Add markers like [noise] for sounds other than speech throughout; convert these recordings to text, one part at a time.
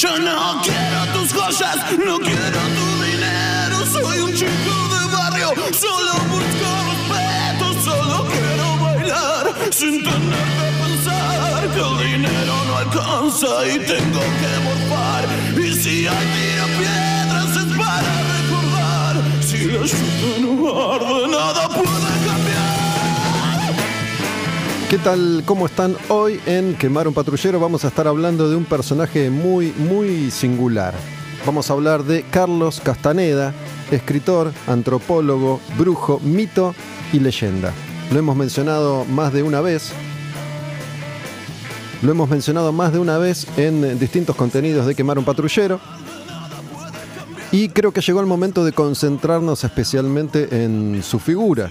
Yo no quiero tus joyas, no quiero tu dinero. Soy un chico de barrio, solo busco respeto, solo quiero bailar sin tener que pensar que el dinero no alcanza y tengo que morfar. Y si hay tiro piedras es para recordar. Si la lluvia no arde, nada puede cambiar. ¿Qué tal? ¿Cómo están? Hoy en Quemar un Patrullero vamos a estar hablando de un personaje muy, muy singular. Vamos a hablar de Carlos Castaneda, escritor, antropólogo, brujo, mito y leyenda. Lo hemos mencionado más de una vez. Lo hemos mencionado más de una vez en distintos contenidos de Quemar un Patrullero. Y creo que llegó el momento de concentrarnos especialmente en su figura,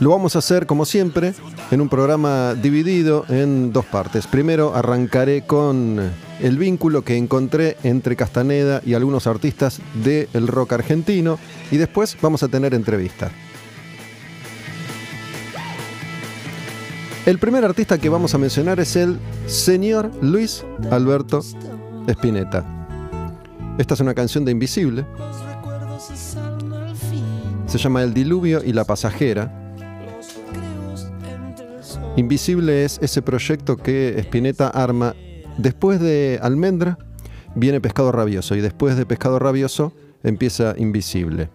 lo vamos a hacer, como siempre, en un programa dividido en dos partes. Primero arrancaré con el vínculo que encontré entre Castaneda y algunos artistas del rock argentino y después vamos a tener entrevista. El primer artista que vamos a mencionar es el señor Luis Alberto Spinetta. Esta es una canción de Invisible. Se llama El Diluvio y la Pasajera. Invisible es ese proyecto que Spinetta arma después de Almendra, viene Pescado Rabioso y después de Pescado Rabioso empieza Invisible.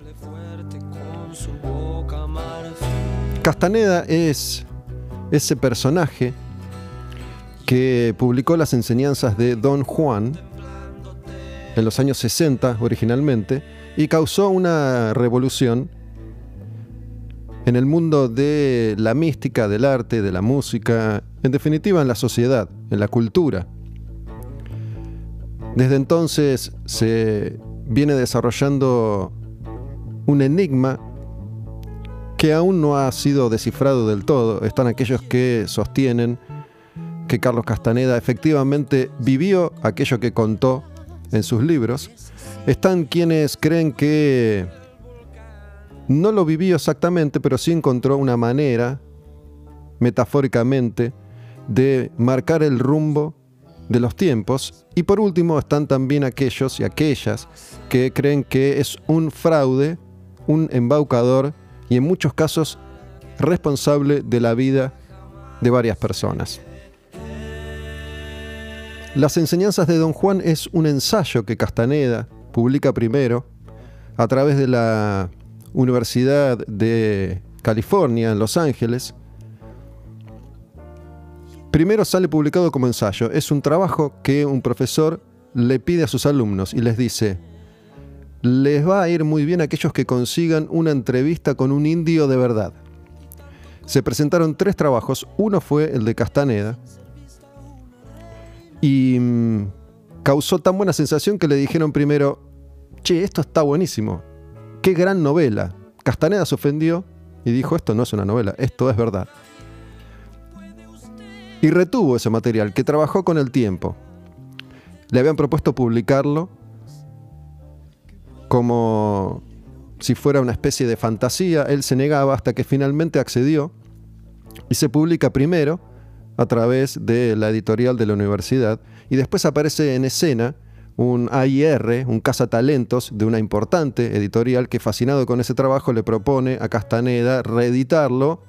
Castaneda es ese personaje que publicó las enseñanzas de Don Juan en los años 60 originalmente y causó una revolución en el mundo de la mística, del arte, de la música, en definitiva en la sociedad, en la cultura. Desde entonces se viene desarrollando un enigma que aún no ha sido descifrado del todo. Están aquellos que sostienen que Carlos Castaneda efectivamente vivió aquello que contó en sus libros. Están quienes creen que no lo vivió exactamente, pero sí encontró una manera, metafóricamente, de marcar el rumbo de los tiempos. Y por último están también aquellos y aquellas que creen que es un fraude, un embaucador y en muchos casos responsable de la vida de varias personas. Las enseñanzas de Don Juan es un ensayo que Castaneda publica primero a través de la Universidad de California, en Los Ángeles. Primero sale publicado como ensayo. Es un trabajo que un profesor le pide a sus alumnos y les dice, les va a ir muy bien aquellos que consigan una entrevista con un indio de verdad. Se presentaron tres trabajos. Uno fue el de Castaneda. Y mm, causó tan buena sensación que le dijeron primero, che, esto está buenísimo qué gran novela. Castaneda se ofendió y dijo, esto no es una novela, esto es verdad. Y retuvo ese material, que trabajó con el tiempo. Le habían propuesto publicarlo como si fuera una especie de fantasía. Él se negaba hasta que finalmente accedió y se publica primero a través de la editorial de la universidad y después aparece en escena un AIR, un cazatalentos de una importante editorial que fascinado con ese trabajo le propone a Castaneda reeditarlo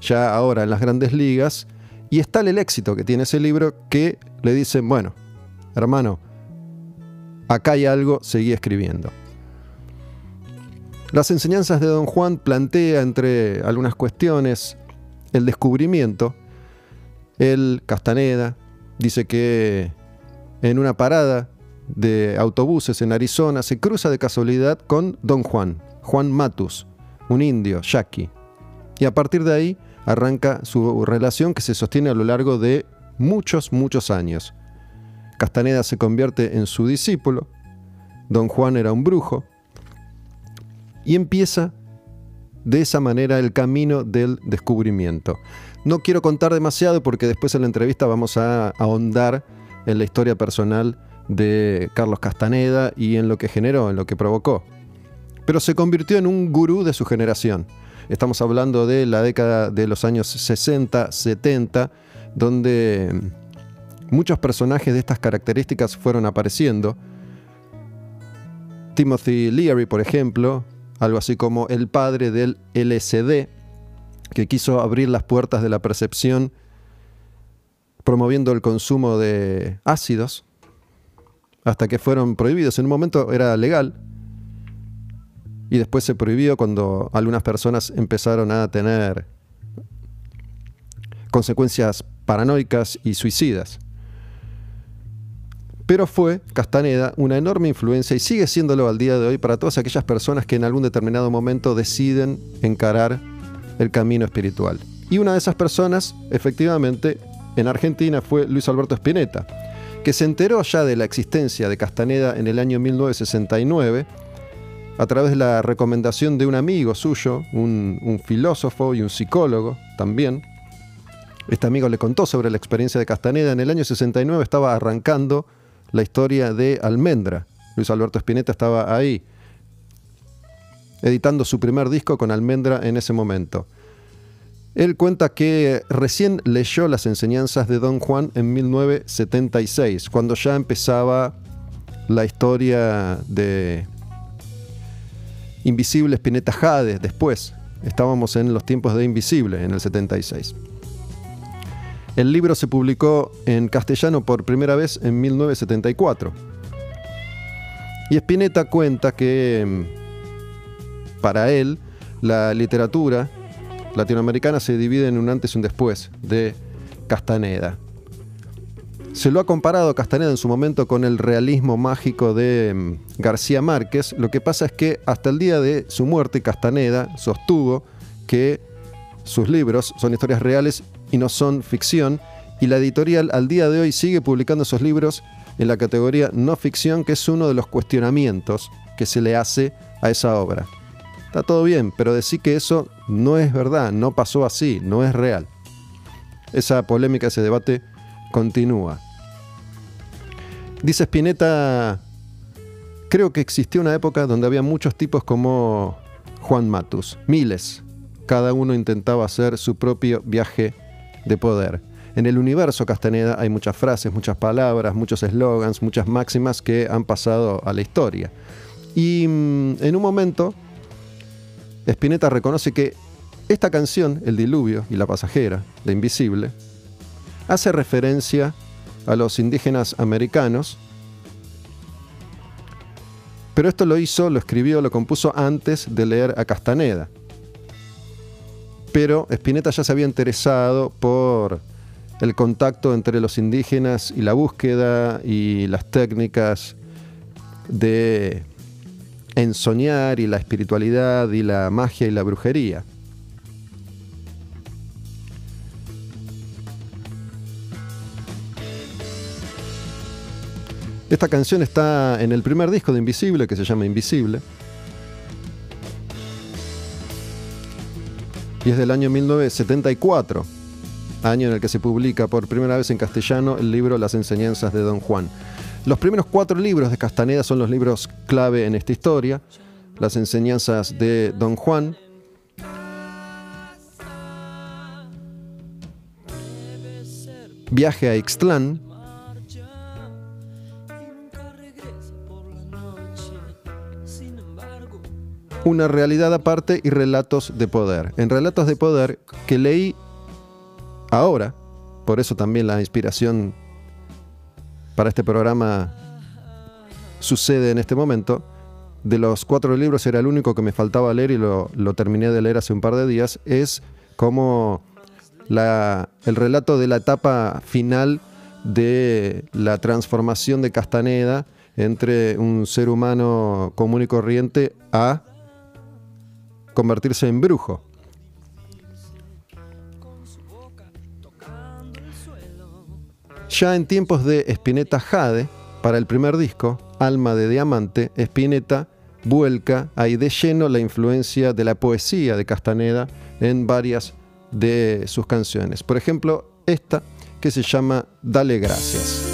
ya ahora en las grandes ligas y está el éxito que tiene ese libro que le dicen, bueno, hermano, acá hay algo, seguí escribiendo. Las enseñanzas de Don Juan plantea entre algunas cuestiones el descubrimiento. El Castaneda dice que en una parada de autobuses en Arizona se cruza de casualidad con Don Juan, Juan Matus, un indio, yaqui. Y a partir de ahí arranca su relación que se sostiene a lo largo de muchos, muchos años. Castaneda se convierte en su discípulo, Don Juan era un brujo, y empieza de esa manera el camino del descubrimiento. No quiero contar demasiado porque después en la entrevista vamos a ahondar en la historia personal de Carlos Castaneda y en lo que generó, en lo que provocó. Pero se convirtió en un gurú de su generación. Estamos hablando de la década de los años 60, 70, donde muchos personajes de estas características fueron apareciendo. Timothy Leary, por ejemplo, algo así como el padre del LSD, que quiso abrir las puertas de la percepción promoviendo el consumo de ácidos, hasta que fueron prohibidos. En un momento era legal y después se prohibió cuando algunas personas empezaron a tener consecuencias paranoicas y suicidas. Pero fue Castaneda una enorme influencia y sigue siéndolo al día de hoy para todas aquellas personas que en algún determinado momento deciden encarar el camino espiritual. Y una de esas personas, efectivamente, en Argentina fue Luis Alberto Spinetta, que se enteró ya de la existencia de Castaneda en el año 1969 a través de la recomendación de un amigo suyo, un, un filósofo y un psicólogo también. Este amigo le contó sobre la experiencia de Castaneda. En el año 69 estaba arrancando la historia de Almendra. Luis Alberto Spinetta estaba ahí, editando su primer disco con Almendra en ese momento. Él cuenta que recién leyó las enseñanzas de Don Juan en 1976, cuando ya empezaba la historia de Invisible Spinetta Jade después. Estábamos en los tiempos de Invisible en el 76. El libro se publicó en castellano por primera vez en 1974. Y Spinetta cuenta que mm, para él la literatura latinoamericana se divide en un antes y un después de Castaneda. Se lo ha comparado Castaneda en su momento con el realismo mágico de mm, García Márquez. Lo que pasa es que hasta el día de su muerte Castaneda sostuvo que sus libros son historias reales y no son ficción. Y la editorial al día de hoy sigue publicando esos libros en la categoría no ficción, que es uno de los cuestionamientos que se le hace a esa obra. Está todo bien, pero decir que eso no es verdad, no pasó así, no es real. Esa polémica, ese debate continúa. Dice Spinetta, creo que existió una época donde había muchos tipos como Juan Matus, miles. Cada uno intentaba hacer su propio viaje de poder. En el universo Castaneda hay muchas frases, muchas palabras, muchos eslogans, muchas máximas que han pasado a la historia. Y mm, en un momento Spinetta reconoce que esta canción, El Diluvio y La Pasajera, de Invisible, hace referencia a los indígenas americanos, pero esto lo hizo, lo escribió, lo compuso antes de leer a Castaneda. Pero Spinetta ya se había interesado por el contacto entre los indígenas y la búsqueda y las técnicas de ensoñar y la espiritualidad y la magia y la brujería. Esta canción está en el primer disco de Invisible, que se llama Invisible. Y es del año 1974, año en el que se publica por primera vez en castellano el libro Las enseñanzas de Don Juan. Los primeros cuatro libros de Castaneda son los libros clave en esta historia. Las enseñanzas de Don Juan. Viaje a Ixtlán. Una realidad aparte y relatos de poder. En relatos de poder que leí ahora, por eso también la inspiración para este programa sucede en este momento. De los cuatro libros era el único que me faltaba leer y lo, terminé de leer hace un par de días. Es como el relato de la etapa final de la transformación de Castaneda entre un ser humano común y corriente a convertirse en brujo. Ya en tiempos de Spinetta Jade, para el primer disco, Alma de Diamante, Spinetta vuelca ahí de lleno la influencia de la poesía de Castaneda en varias de sus canciones. Por ejemplo, esta que se llama Dale Gracias.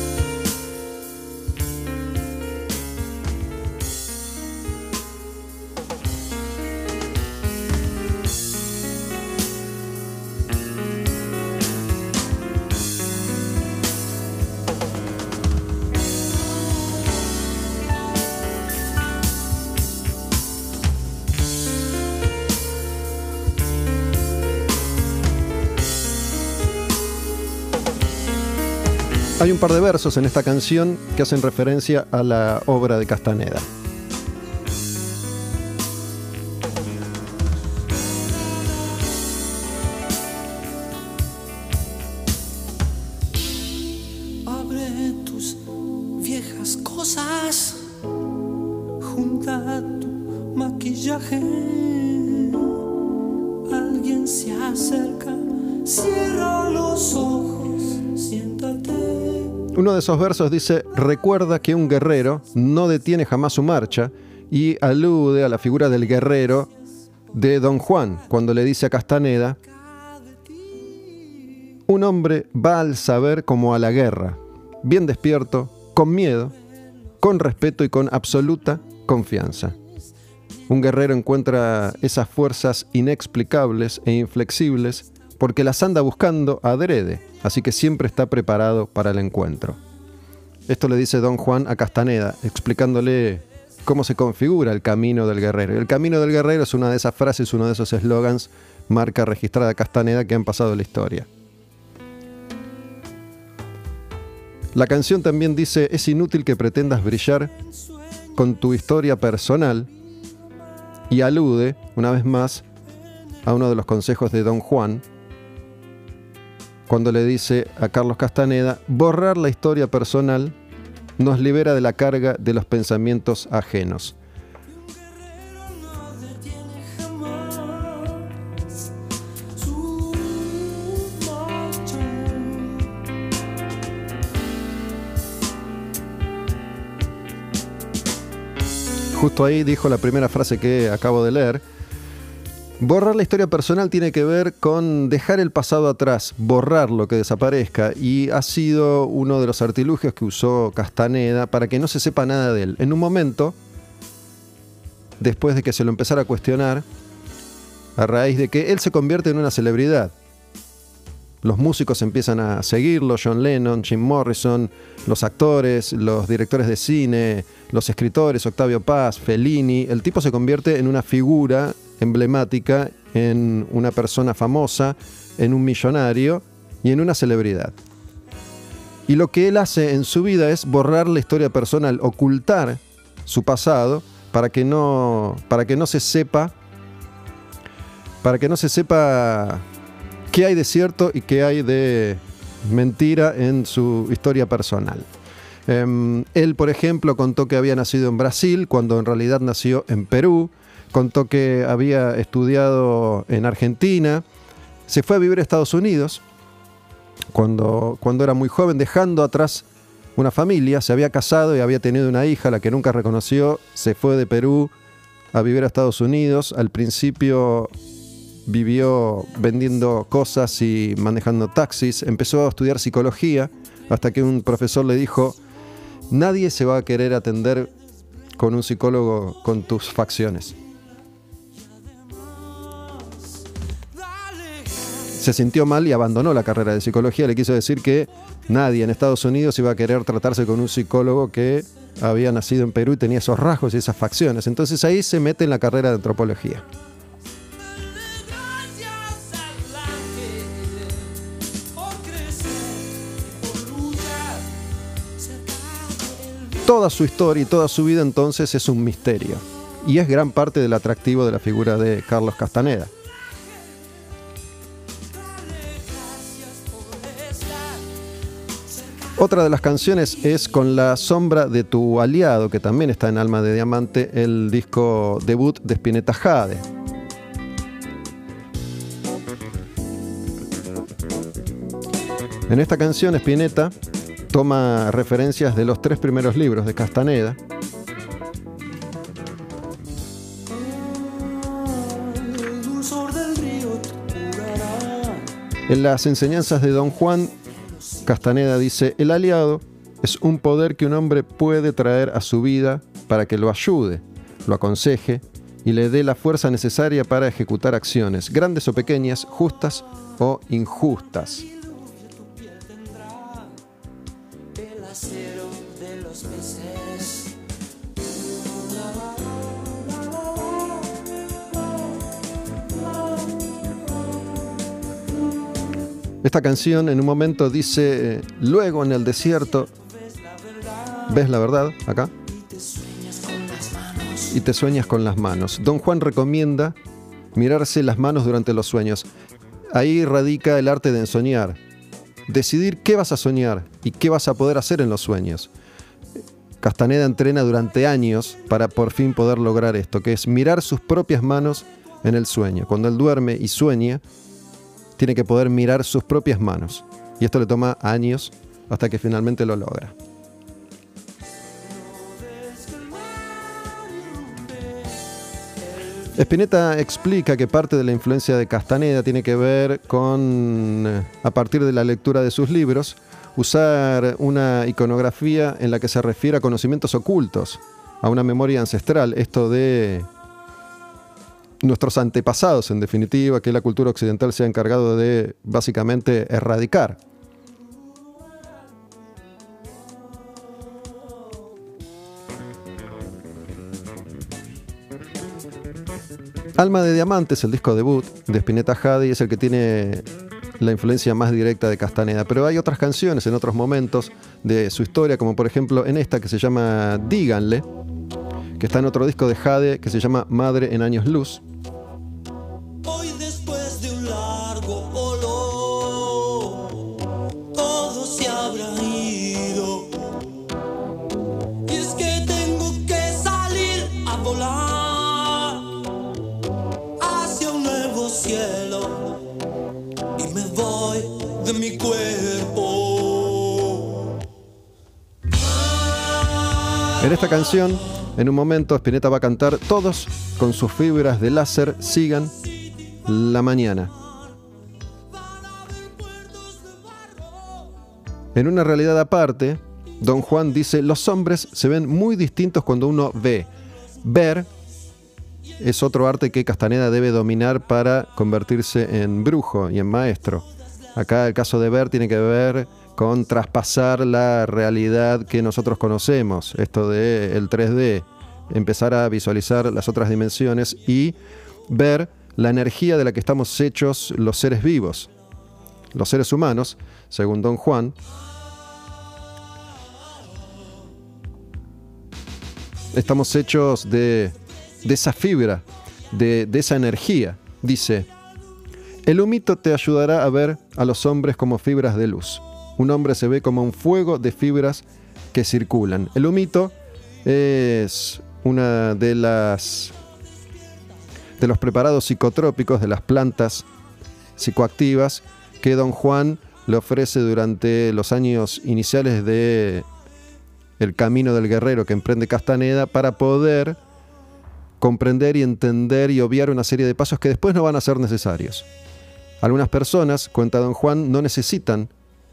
Un par de versos en esta canción que hacen referencia a la obra de Castaneda. Abre tus viejas cosas, junta tu maquillaje. Alguien se acerca, cierra los ojos. Uno de esos versos dice, recuerda que un guerrero no detiene jamás su marcha y alude a la figura del guerrero de Don Juan, cuando le dice a Castaneda, un hombre va al saber como a la guerra, bien despierto, con miedo, con respeto y con absoluta confianza. Un guerrero encuentra esas fuerzas inexplicables e inflexibles porque las anda buscando adrede, así que siempre está preparado para el encuentro. Esto le dice don Juan a Castaneda, explicándole cómo se configura el camino del guerrero. El camino del guerrero es una de esas frases, uno de esos eslogans, marca registrada Castaneda que han pasado la historia. La canción también dice, es inútil que pretendas brillar con tu historia personal y alude, una vez más, a uno de los consejos de Don Juan, cuando le dice a Carlos Castaneda, borrar la historia personal nos libera de la carga de los pensamientos ajenos. Justo ahí dijo la primera frase que acabo de leer. Borrar la historia personal tiene que ver con dejar el pasado atrás, borrar lo que desaparezca, y ha sido uno de los artilugios que usó Castaneda para que no se sepa nada de él. En un momento, después de que se lo empezara a cuestionar, a raíz de que él se convierte en una celebridad. Los músicos empiezan a seguirlo, John Lennon, Jim Morrison, los actores, los directores de cine, los escritores, Octavio Paz, Fellini. El tipo se convierte en una figura emblemática, en una persona famosa, en un millonario y en una celebridad. Y lo que él hace en su vida es borrar la historia personal, ocultar su pasado para que no, para que no se sepa, para que no se sepa qué hay de cierto y qué hay de mentira en su historia personal. Em, él, por ejemplo, contó que había nacido en Brasil cuando en realidad nació en Perú. Contó que había estudiado en Argentina. Se fue a vivir a Estados Unidos cuando, cuando era muy joven, dejando atrás una familia. Se había casado y había tenido una hija, la que nunca reconoció. Se fue de Perú a vivir a Estados Unidos. Al principio vivió vendiendo cosas y manejando taxis, empezó a estudiar psicología hasta que un profesor le dijo, nadie se va a querer atender con un psicólogo con tus facciones. Se sintió mal y abandonó la carrera de psicología. Le quiso decir que nadie en Estados Unidos iba a querer tratarse con un psicólogo que había nacido en Perú y tenía esos rasgos y esas facciones. Entonces ahí se mete en la carrera de antropología. Toda su historia y toda su vida entonces es un misterio. Y es gran parte del atractivo de la figura de Carlos Castaneda. Otra de las canciones es Con la sombra de tu aliado, que también está en Alma de Diamante, el disco debut de Spinetta Jade. En esta canción Spinetta toma referencias de los tres primeros libros de Castaneda. En las enseñanzas de Don Juan, Castaneda dice, el aliado es un poder que un hombre puede traer a su vida para que lo ayude, lo aconseje y le dé la fuerza necesaria para ejecutar acciones, grandes o pequeñas, justas o injustas. Esta canción en un momento dice, eh, luego en el desierto, ¿ves la verdad acá? Y te sueñas con las manos. Don Juan recomienda mirarse las manos durante los sueños. Ahí radica el arte de ensoñar. Decidir qué vas a soñar y qué vas a poder hacer en los sueños. Castaneda entrena durante años para por fin poder lograr esto, que es mirar sus propias manos en el sueño. Cuando él duerme y sueña, tiene que poder mirar sus propias manos. Y esto le toma años hasta que finalmente lo logra. Spinetta explica que parte de la influencia de Castaneda tiene que ver con, eh, a partir de la lectura de sus libros, usar una iconografía en la que se refiere a conocimientos ocultos, a una memoria ancestral, esto de nuestros antepasados, en definitiva, que la cultura occidental se ha encargado de básicamente erradicar. Alma de Diamantes, el disco debut de Spinetta Jade, es el que tiene la influencia más directa de Castaneda. Pero hay otras canciones en otros momentos de su historia, como por ejemplo en esta que se llama Díganle, que está en otro disco de Jade que se llama Madre en Años Luz. Hoy después de un largo olor, todo se habrá ido. Y es que tengo que salir a volar hacia un nuevo cielo. Y me voy de mi cuerpo. En esta canción, en un momento, Spinetta va a cantar Todos con sus fibras de láser sigan la mañana. En una realidad aparte, Don Juan dice, los hombres se ven muy distintos cuando uno ve. Ver es otro arte que Castaneda debe dominar para convertirse en brujo y en maestro. Acá el caso de ver tiene que ver con traspasar la realidad que nosotros conocemos, esto de el 3D, empezar a visualizar las otras dimensiones y ver la energía de la que estamos hechos los seres vivos. Los seres humanos, según Don Juan, estamos hechos de, esa fibra, de, de esa energía. Dice, el humito te ayudará a ver a los hombres como fibras de luz. Un hombre se ve como un fuego de fibras que circulan. El humito es una de las de los preparados psicotrópicos de las plantas psicoactivas que Don Juan le ofrece durante los años iniciales de el camino del guerrero que emprende Castaneda para poder comprender y entender y obviar una serie de pasos que después no van a ser necesarios. Algunas personas, cuenta Don Juan, no necesitan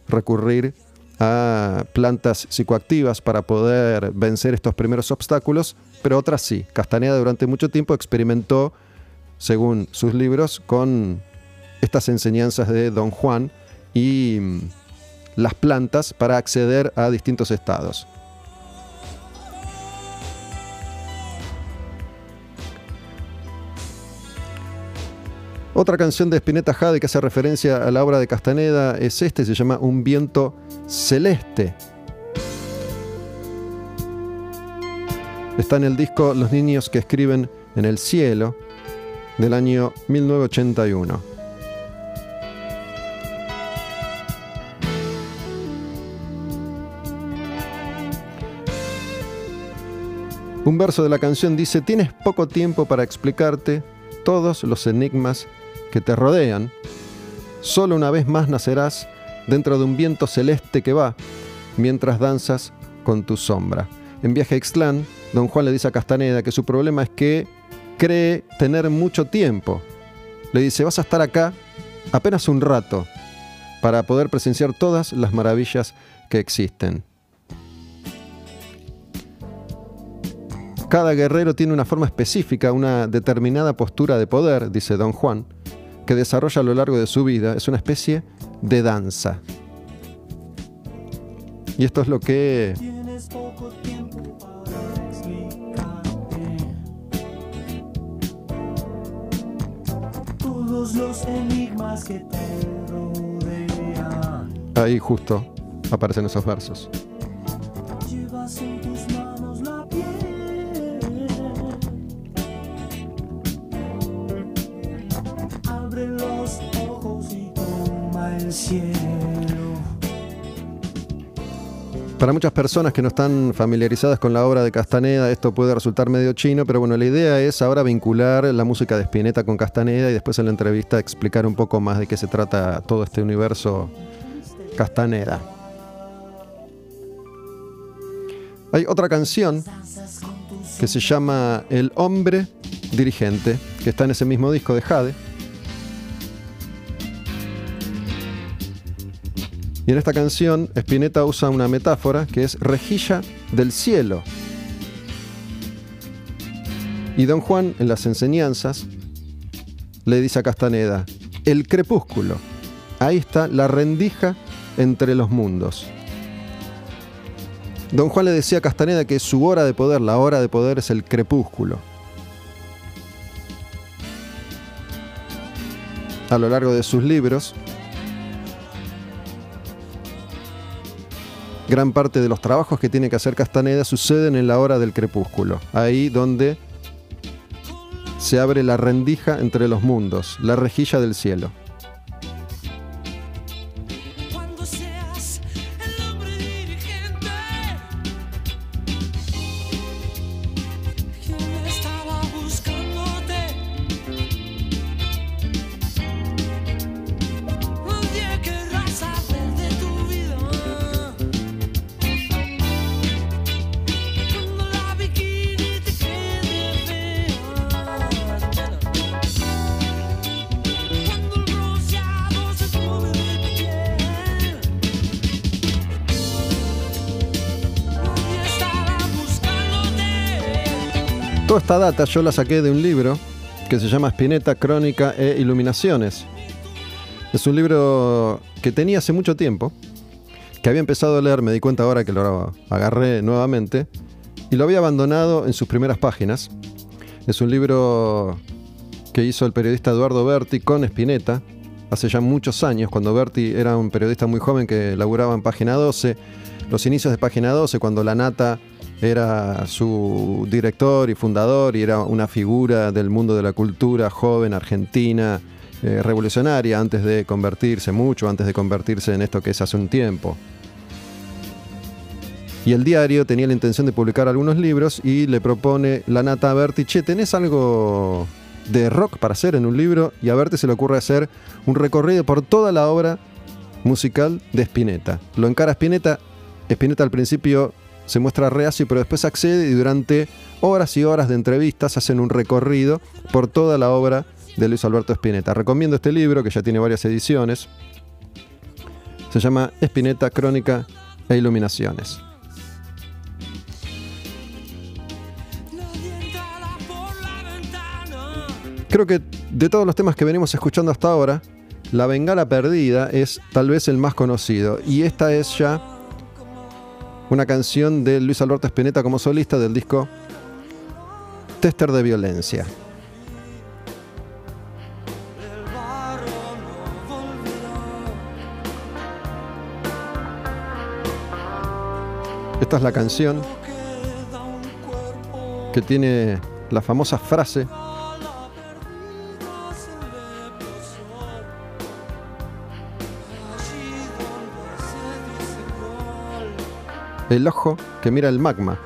recurrir a plantas psicoactivas para poder vencer estos primeros obstáculos, pero otras sí. Castaneda durante mucho tiempo experimentó, según sus libros, con estas enseñanzas de Don Juan y mm, las plantas para acceder a distintos estados. Otra canción de Spinetta Jade que hace referencia a la obra de Castaneda es este, se llama Un viento celeste. Está en el disco Los niños que escriben en el cielo del año 1981. Un verso de la canción dice, tienes poco tiempo para explicarte todos los enigmas que te rodean. Solo una vez más nacerás dentro de un viento celeste que va mientras danzas con tu sombra. En Viaje a Ixtlán, don Juan le dice a Castaneda que su problema es que cree tener mucho tiempo. Le dice, vas a estar acá apenas un rato para poder presenciar todas las maravillas que existen. Cada guerrero tiene una forma específica, una determinada postura de poder, dice don Juan, que desarrolla a lo largo de su vida. Es una especie de danza. Y esto es lo que los enigmas te rodean. Ahí justo aparecen esos versos. El cielo. Para muchas personas que no están familiarizadas con la obra de Castaneda, esto puede resultar medio chino, pero bueno, la idea es ahora vincular la música de Spinetta con Castaneda y después en la entrevista explicar un poco más de qué se trata todo este universo Castaneda. Hay otra canción que se llama El hombre dirigente, que está en ese mismo disco de Jade. Y en esta canción, Spinetta usa una metáfora que es rejilla del cielo. Y Don Juan, en las enseñanzas, le dice a Castaneda, el crepúsculo. Ahí está la rendija entre los mundos. Don Juan le decía a Castaneda que su hora de poder, la hora de poder es el crepúsculo. A lo largo de sus libros, gran parte de los trabajos que tiene que hacer Castaneda suceden en la hora del crepúsculo, ahí donde se abre la rendija entre los mundos, la rejilla del cielo. Yo la saqué de un libro que se llama Spinetta, Crónica e Iluminaciones. Es un libro que tenía hace mucho tiempo, que había empezado a leer, me di cuenta ahora que lo agarré nuevamente, y lo había abandonado en sus primeras páginas. Es un libro que hizo el periodista Eduardo Berti con Spinetta hace ya muchos años, cuando Berti era un periodista muy joven que laburaba en Página 12, los inicios de Página 12, cuando La Nata era su director y fundador y era una figura del mundo de la cultura joven, argentina, eh, revolucionaria, antes de convertirse, mucho antes de convertirse en esto que es hace un tiempo. Y el diario tenía la intención de publicar algunos libros y le propone la nata a Berti, che, ¿tenés algo de rock para hacer en un libro? Y a Berti se le ocurre hacer un recorrido por toda la obra musical de Spinetta. Lo encara Spinetta, Spinetta al principio se muestra reacio, pero después accede y durante horas y horas de entrevistas hacen un recorrido por toda la obra de Luis Alberto Spinetta. Recomiendo este libro que ya tiene varias ediciones. Se llama Spinetta, Crónica e Iluminaciones. Creo que de todos los temas que venimos escuchando hasta ahora, La Bengala Perdida es tal vez el más conocido. Y esta es ya una canción de Luis Alberto Spinetta como solista del disco Tester de Violencia. Esta es la canción que tiene la famosa frase El ojo que mira el magma.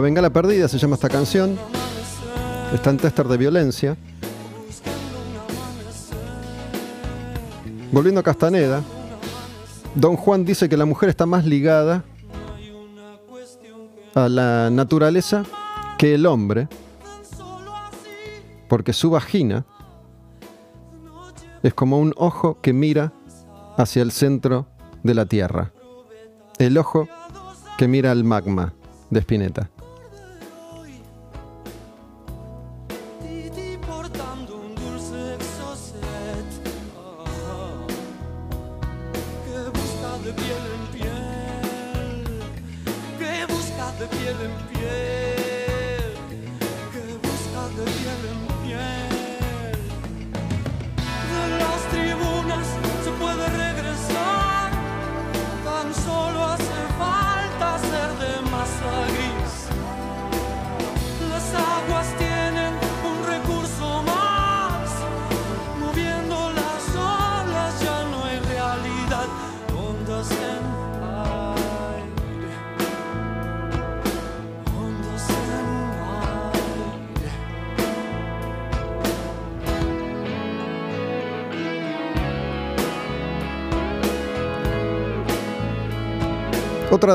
La Bengala Perdida se llama esta canción. Está en tester de violencia. Volviendo a Castaneda, Don Juan dice que la mujer está más ligada a la naturaleza que el hombre, porque su vagina es como un ojo que mira hacia el centro de la Tierra. El ojo que mira al magma de Spinetta.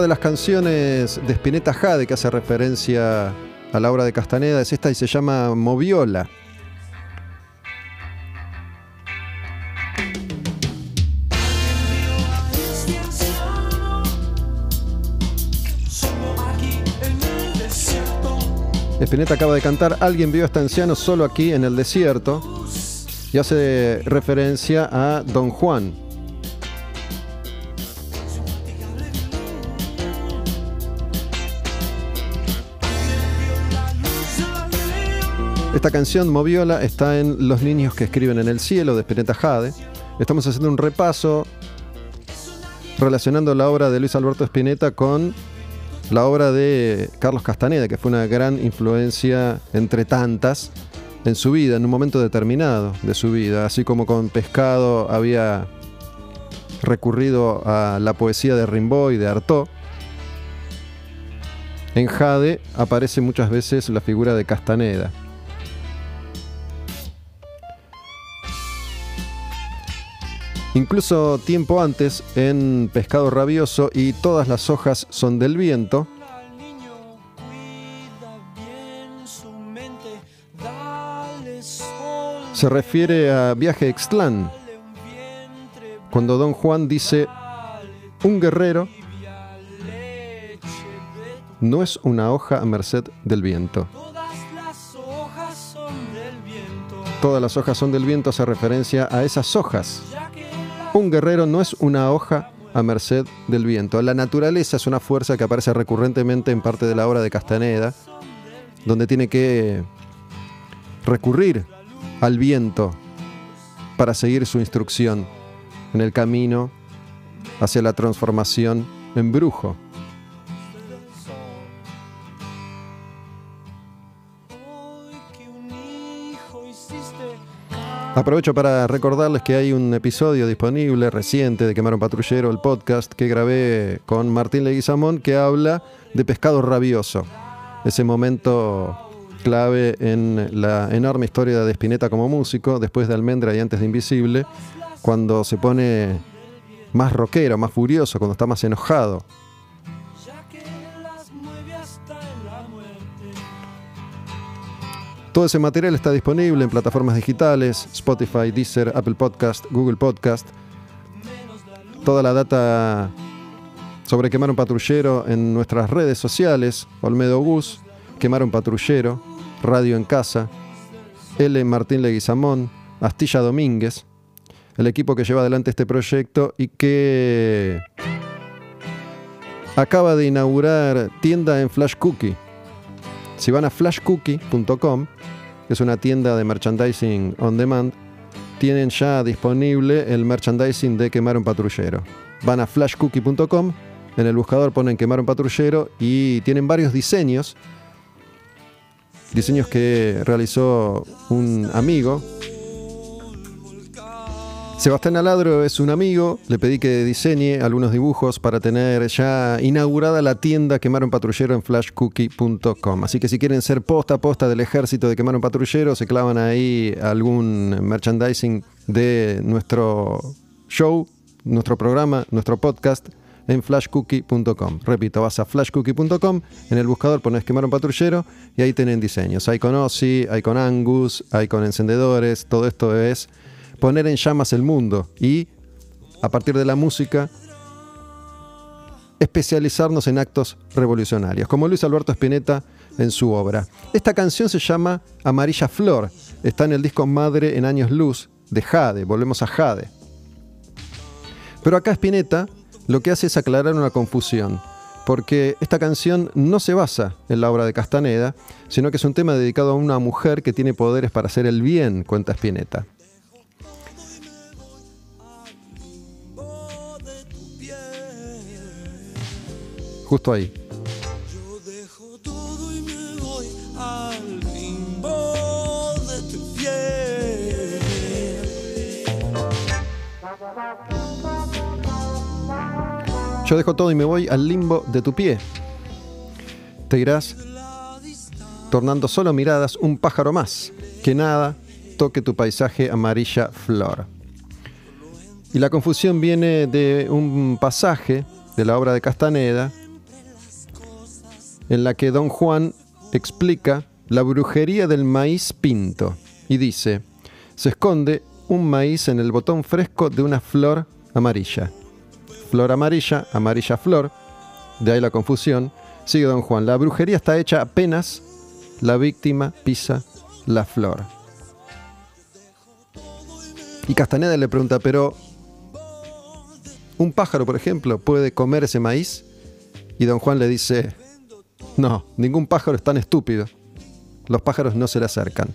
De las canciones de Spinetta Jade que hace referencia a la obra de Castaneda es esta y se llama Moviola. Spinetta acaba de cantar Alguien vio a este anciano solo aquí en el desierto y hace referencia a Don Juan. Esta canción, Moviola, está en Los niños que escriben en el cielo de Spinetta Jade. Estamos haciendo un repaso relacionando la obra de Luis Alberto Spinetta con la obra de Carlos Castaneda, que fue una gran influencia entre tantas en su vida, en un momento determinado de su vida. Así como con Pescado había recurrido a la poesía de Rimbaud y de Artaud, en Jade aparece muchas veces la figura de Castaneda. Incluso tiempo antes, en Pescado Rabioso y Todas las hojas son del viento, se refiere a Viaje Extlán, cuando Don Juan dice, un guerrero no es una hoja a merced del viento, Todas las hojas son del viento. Hace referencia a esas hojas. Un guerrero no es una hoja a merced del viento. La naturaleza es una fuerza que aparece recurrentemente en parte de la obra de Castaneda, donde tiene que recurrir al viento para seguir su instrucción en el camino hacia la transformación en brujo. Aprovecho para recordarles que hay un episodio disponible reciente de Quemar un Patrullero, el podcast que grabé con Martín Leguizamón, que habla de pescado rabioso. Ese momento clave en la enorme historia de Spinetta como músico, después de Almendra y antes de Invisible, cuando se pone más rockero, más furioso, cuando está más enojado. Todo ese material está disponible en plataformas digitales, Spotify, Deezer, Apple Podcast, Google Podcast. Toda la data sobre Quemar un Patrullero en nuestras redes sociales, Olmedo Gus, Quemar un Patrullero, Radio en Casa, L. Martín Leguizamón, Astilla Domínguez, el equipo que lleva adelante este proyecto y que acaba de inaugurar tienda en Flash Cookie. Si van a flashcookie.com, que es una tienda de merchandising on demand, tienen ya disponible el merchandising de Quemar un Patrullero. Van a flashcookie.com, en el buscador ponen Quemar un Patrullero y tienen varios diseños. Diseños que realizó un amigo Sebastián Aladro es un amigo, le pedí que diseñe algunos dibujos para tener ya inaugurada la tienda Quemaron Patrullero en flashcookie.com. Así que si quieren ser posta a posta del ejército de Quemaron Patrullero, se clavan ahí algún merchandising de nuestro show, nuestro programa, nuestro podcast en flashcookie.com. Repito, vas a flashcookie.com, en el buscador pones Quemaron Patrullero y ahí tienen diseños. Hay con Ozzy, hay con Angus, hay con encendedores, todo esto es poner en llamas el mundo y a partir de la música especializarnos en actos revolucionarios, como Luis Alberto Spinetta en su obra. Esta canción se llama Amarilla Flor, está en el disco Madre en Años Luz de Jade, volvemos a Jade. Pero acá Spinetta lo que hace es aclarar una confusión, porque esta canción no se basa en la obra de Castaneda, sino que es un tema dedicado a una mujer que tiene poderes para hacer el bien, cuenta Spinetta. Justo ahí. Yo dejo todo y me voy al limbo de tu. Yo dejo todo y me voy al limbo de tu pie. Te irás tornando solo miradas un pájaro más. Que nada toque tu paisaje amarilla flor. Y la confusión viene de un pasaje de la obra de Castaneda en la que Don Juan explica la brujería del maíz pinto y dice, se esconde un maíz en el botón fresco de una flor amarilla. Flor amarilla, amarilla flor, de ahí la confusión. Sigue Don Juan, la brujería está hecha apenas la víctima pisa la flor. Y Castaneda le pregunta, pero un pájaro, por ejemplo, puede comer ese maíz? Y don Juan le dice, no, ningún pájaro es tan estúpido. Los pájaros no se le acercan.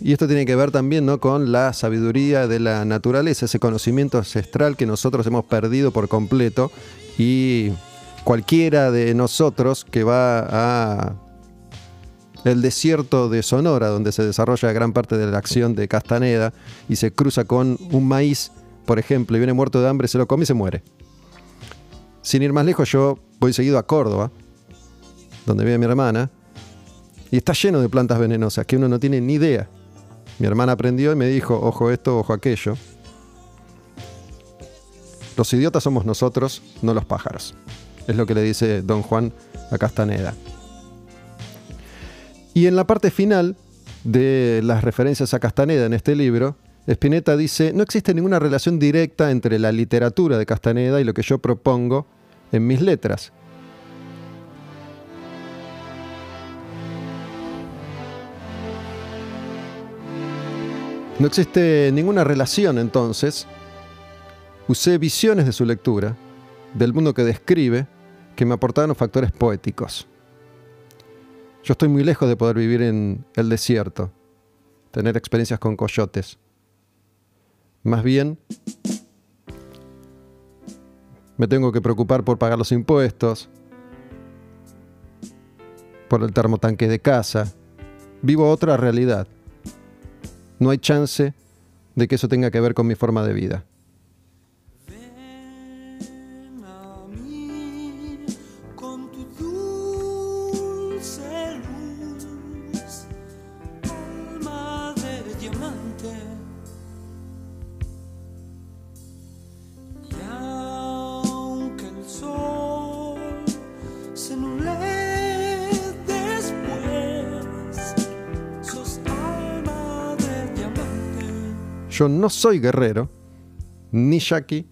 Y esto tiene que ver también ¿no? con la sabiduría de la naturaleza, ese conocimiento ancestral que nosotros hemos perdido por completo y cualquiera de nosotros que va a el desierto de Sonora, donde se desarrolla gran parte de la acción de Castaneda y se cruza con un maíz, por ejemplo, y viene muerto de hambre, se lo come y se muere. Sin ir más lejos, yo voy seguido a Córdoba, donde vive mi hermana, y está lleno de plantas venenosas que uno no tiene ni idea. Mi hermana aprendió y me dijo, ojo esto, ojo aquello. Los idiotas somos nosotros, no los pájaros. Es lo que le dice don Juan a Castaneda. Y en la parte final de las referencias a Castaneda en este libro, Spinetta dice, no existe ninguna relación directa entre la literatura de Castaneda y lo que yo propongo en mis letras. No existe ninguna relación entonces. Usé visiones de su lectura, del mundo que describe, que me aportaron factores poéticos. Yo estoy muy lejos de poder vivir en el desierto, tener experiencias con coyotes. Más bien, me tengo que preocupar por pagar los impuestos, por el termotanque de casa. Vivo otra realidad. No hay chance de que eso tenga que ver con mi forma de vida. Yo no soy guerrero, ni yaqui,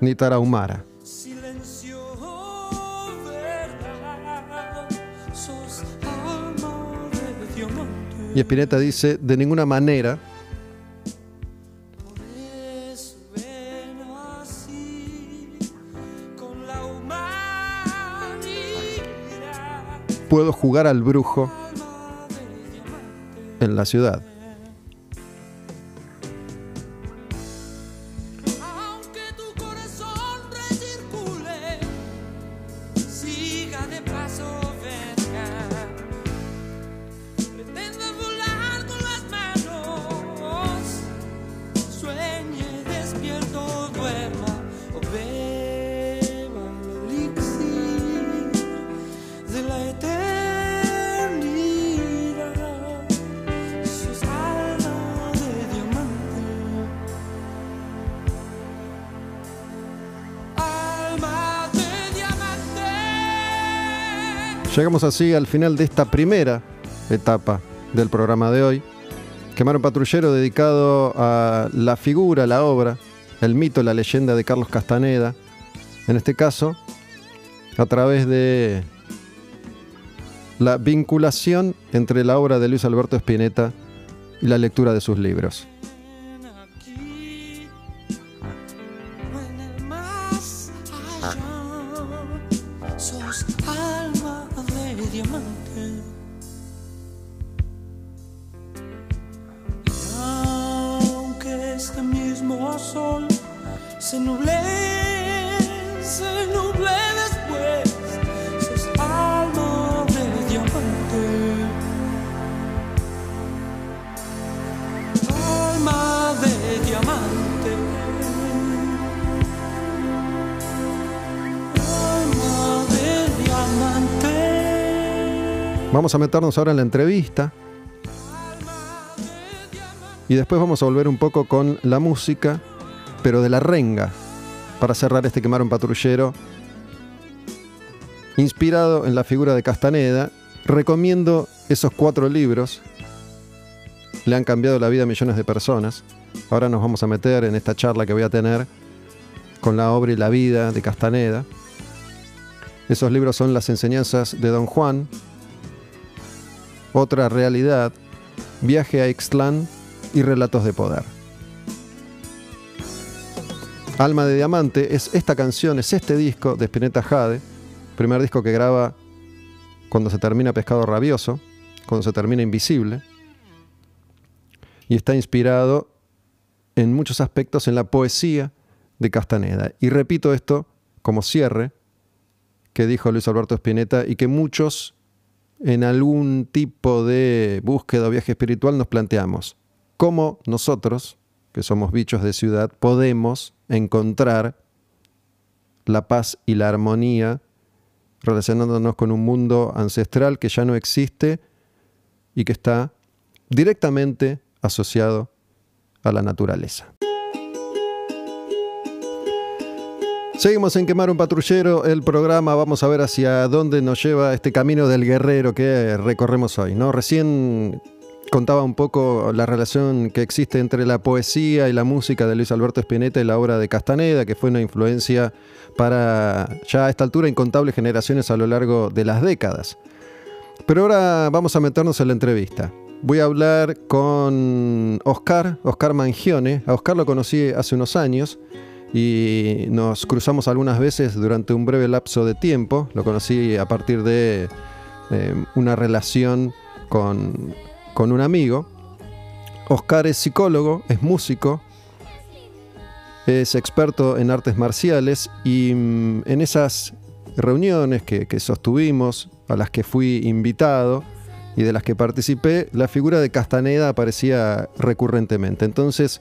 ni tarahumara. Y Spinetta dice, de ninguna manera puedo jugar al brujo. En la ciudad. Así al final de esta primera etapa del programa de hoy. Quemar un patrullero dedicado a la figura, la obra, el mito, la leyenda de Carlos Castaneda. En este caso, a través de la vinculación entre la obra de Luis Alberto Spinetta y la lectura de sus libros. A meternos ahora en la entrevista y después vamos a volver un poco con la música, pero de la renga, para cerrar este quemar un patrullero, inspirado en la figura de Castaneda. Recomiendo esos cuatro libros, le han cambiado la vida a millones de personas. Ahora nos vamos a meter en esta charla que voy a tener con la obra y la vida de Castaneda. Esos libros son Las enseñanzas de Don Juan, Otra realidad, Viaje a Ixtlán y Relatos de Poder. Alma de Diamante es esta canción, es este disco de Spinetta Jade, primer disco que graba cuando se termina Pescado Rabioso, cuando se termina Invisible, y está inspirado en muchos aspectos en la poesía de Castaneda. Y repito esto como cierre que dijo Luis Alberto Spinetta y que muchos en algún tipo de búsqueda o viaje espiritual nos planteamos. ¿Cómo nosotros, que somos bichos de ciudad, podemos encontrar la paz y la armonía relacionándonos con un mundo ancestral que ya no existe y que está directamente asociado a la naturaleza. Seguimos en Quemar un Patrullero, el programa, vamos a ver hacia dónde nos lleva este camino del guerrero que recorremos hoy. ¿no? Recién contaba un poco la relación que existe entre la poesía y la música de Luis Alberto Spinetta y la obra de Castaneda, que fue una influencia para ya a esta altura incontables generaciones a lo largo de las décadas. Pero ahora vamos a meternos en la entrevista. Voy a hablar con Oscar, Oscar Mangione. A Oscar lo conocí hace unos años y nos cruzamos algunas veces durante un breve lapso de tiempo. Lo conocí a partir de eh, una relación con, con un amigo. Oscar es psicólogo, es músico, es experto en artes marciales y mm, en esas reuniones que, que sostuvimos, a las que fui invitado y de las que participé, la figura de Castaneda aparecía recurrentemente. Entonces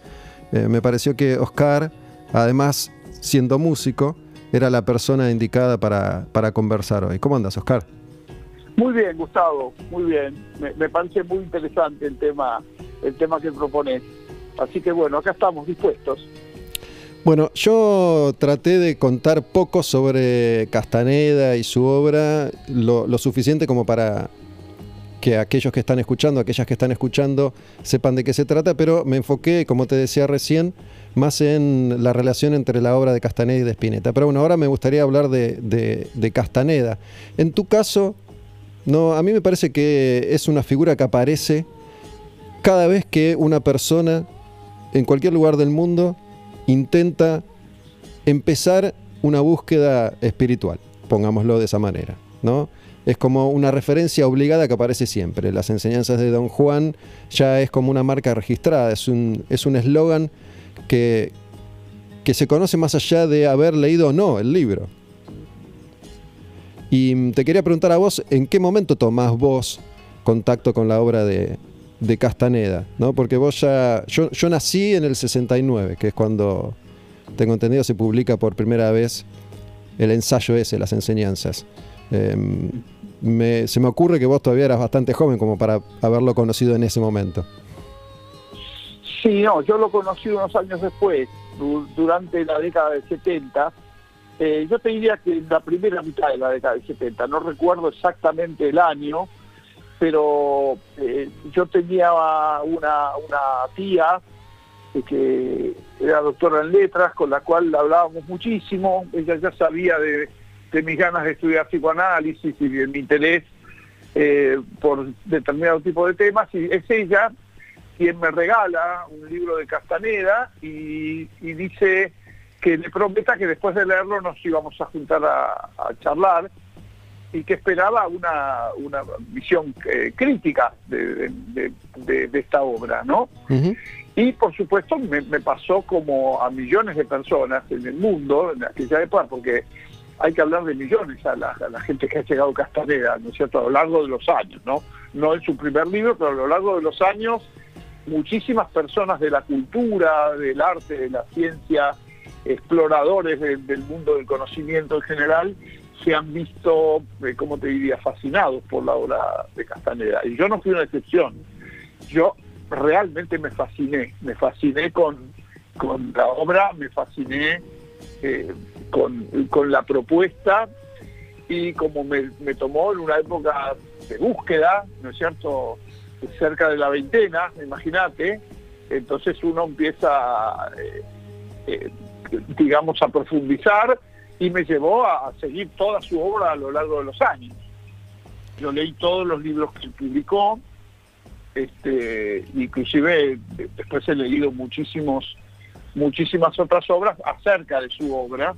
eh, me pareció que Oscar, además siendo músico, era la persona indicada para, para conversar hoy. ¿Cómo andas, Oscar? Muy bien, Gustavo, muy bien. Me, me parece muy interesante el tema, el tema que propones. Así que bueno, acá estamos dispuestos. Bueno, yo traté de contar poco sobre Castaneda y su obra, lo, lo suficiente como para que aquellos que están escuchando, aquellas que están escuchando, sepan de qué se trata, pero me enfoqué, como te decía recién, más en la relación entre la obra de Castaneda y de Spinetta. Pero bueno, ahora me gustaría hablar de, de- Castaneda. En tu caso, no, a mí me parece que es una figura que aparece cada vez que una persona en cualquier lugar del mundo intenta empezar una búsqueda espiritual, pongámoslo de esa manera, ¿no? Es como una referencia obligada que aparece siempre. Las enseñanzas de Don Juan ya es como una marca registrada, es un es un eslogan que, que se conoce más allá de haber leído o no el libro. Y mm, te quería preguntar a vos, ¿en qué momento tomás vos contacto con la obra de, de Castaneda? ¿no? Porque vos ya. Yo, yo nací en el 69, que es cuando, tengo entendido, se publica por primera vez el ensayo ese, las enseñanzas. Em, me- se me ocurre que vos todavía eras bastante joven como para haberlo conocido en ese momento. Sí, no, yo lo conocí unos años después, du- durante la década del 70. eh, yo te diría que en la primera mitad de la década del 70, no recuerdo exactamente el año, pero eh, yo tenía una, tía eh, que era doctora en letras, con la cual hablábamos muchísimo, ella ya sabía de, mis ganas de estudiar psicoanálisis y de mi interés por determinado tipo de temas, y es ella quien me regala un libro de Castaneda y, y dice que le prometa que después de leerlo nos íbamos a juntar a, a charlar y que esperaba una, una visión eh, crítica de, de- de- de esta obra, ¿no? Y por supuesto me, me pasó como a millones de personas en el mundo en aquella época, porque hay que hablar de millones a la, a la gente que ha llegado a Castaneda, ¿no es cierto?, a lo largo de los años, ¿no? No en su primer libro, pero a lo largo de los años, muchísimas personas de la cultura, del arte, de la ciencia, exploradores del- mundo del conocimiento en general, se han visto, eh, como te diría, fascinados por la obra de Castaneda. Y yo no fui una excepción. Yo realmente me fasciné, me fasciné con, con la obra, me fasciné eh, con, con la propuesta y como me, me tomó en una época de búsqueda, ¿no es cierto?, cerca de la veintena, imagínate, entonces uno empieza, eh, eh, digamos, a profundizar y me llevó a, a seguir toda su obra a lo largo de los años. Yo leí todos los libros que publicó, este, inclusive de- después he leído muchísimos, muchísimas otras obras acerca de su obra,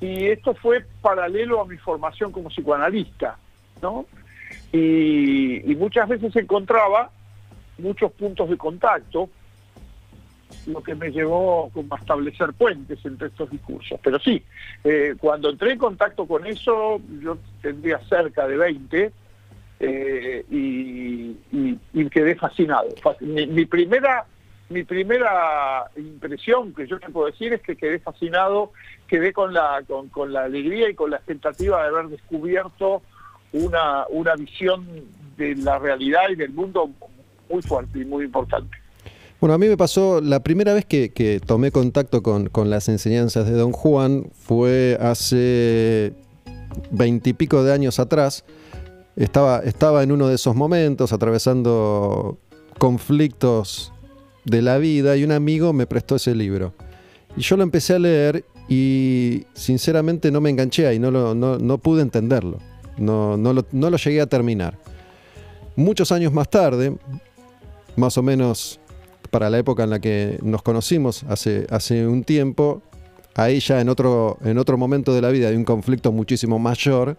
y esto fue paralelo a mi formación como psicoanalista, ¿no? Y, muchas veces encontraba muchos puntos de contacto, lo que me llevó como a establecer puentes entre estos discursos. Pero sí, eh, cuando entré en contacto con eso, yo tendría cerca de 20, eh, y, quedé fascinado. Fa- Mi, mi primera mi primera impresión que yo te puedo decir es que quedé fascinado, quedé con la con, con la alegría y con la expectativa de haber descubierto una, una visión de la realidad y del mundo muy fuerte y muy importante. Bueno, a mí me pasó, la primera vez que, tomé contacto con, las enseñanzas de Don Juan fue hace veintipico de años atrás. Estaba, estaba en uno de esos momentos atravesando conflictos de la vida y un amigo me prestó ese libro. Y yo lo empecé a leer y sinceramente no me enganché ahí, no, no, no pude entenderlo, no, no, lo, no lo llegué a terminar. Muchos años más tarde, más o menos para la época en la que nos conocimos hace, hace un tiempo, ahí ya en otro, en otro momento de la vida de un conflicto muchísimo mayor,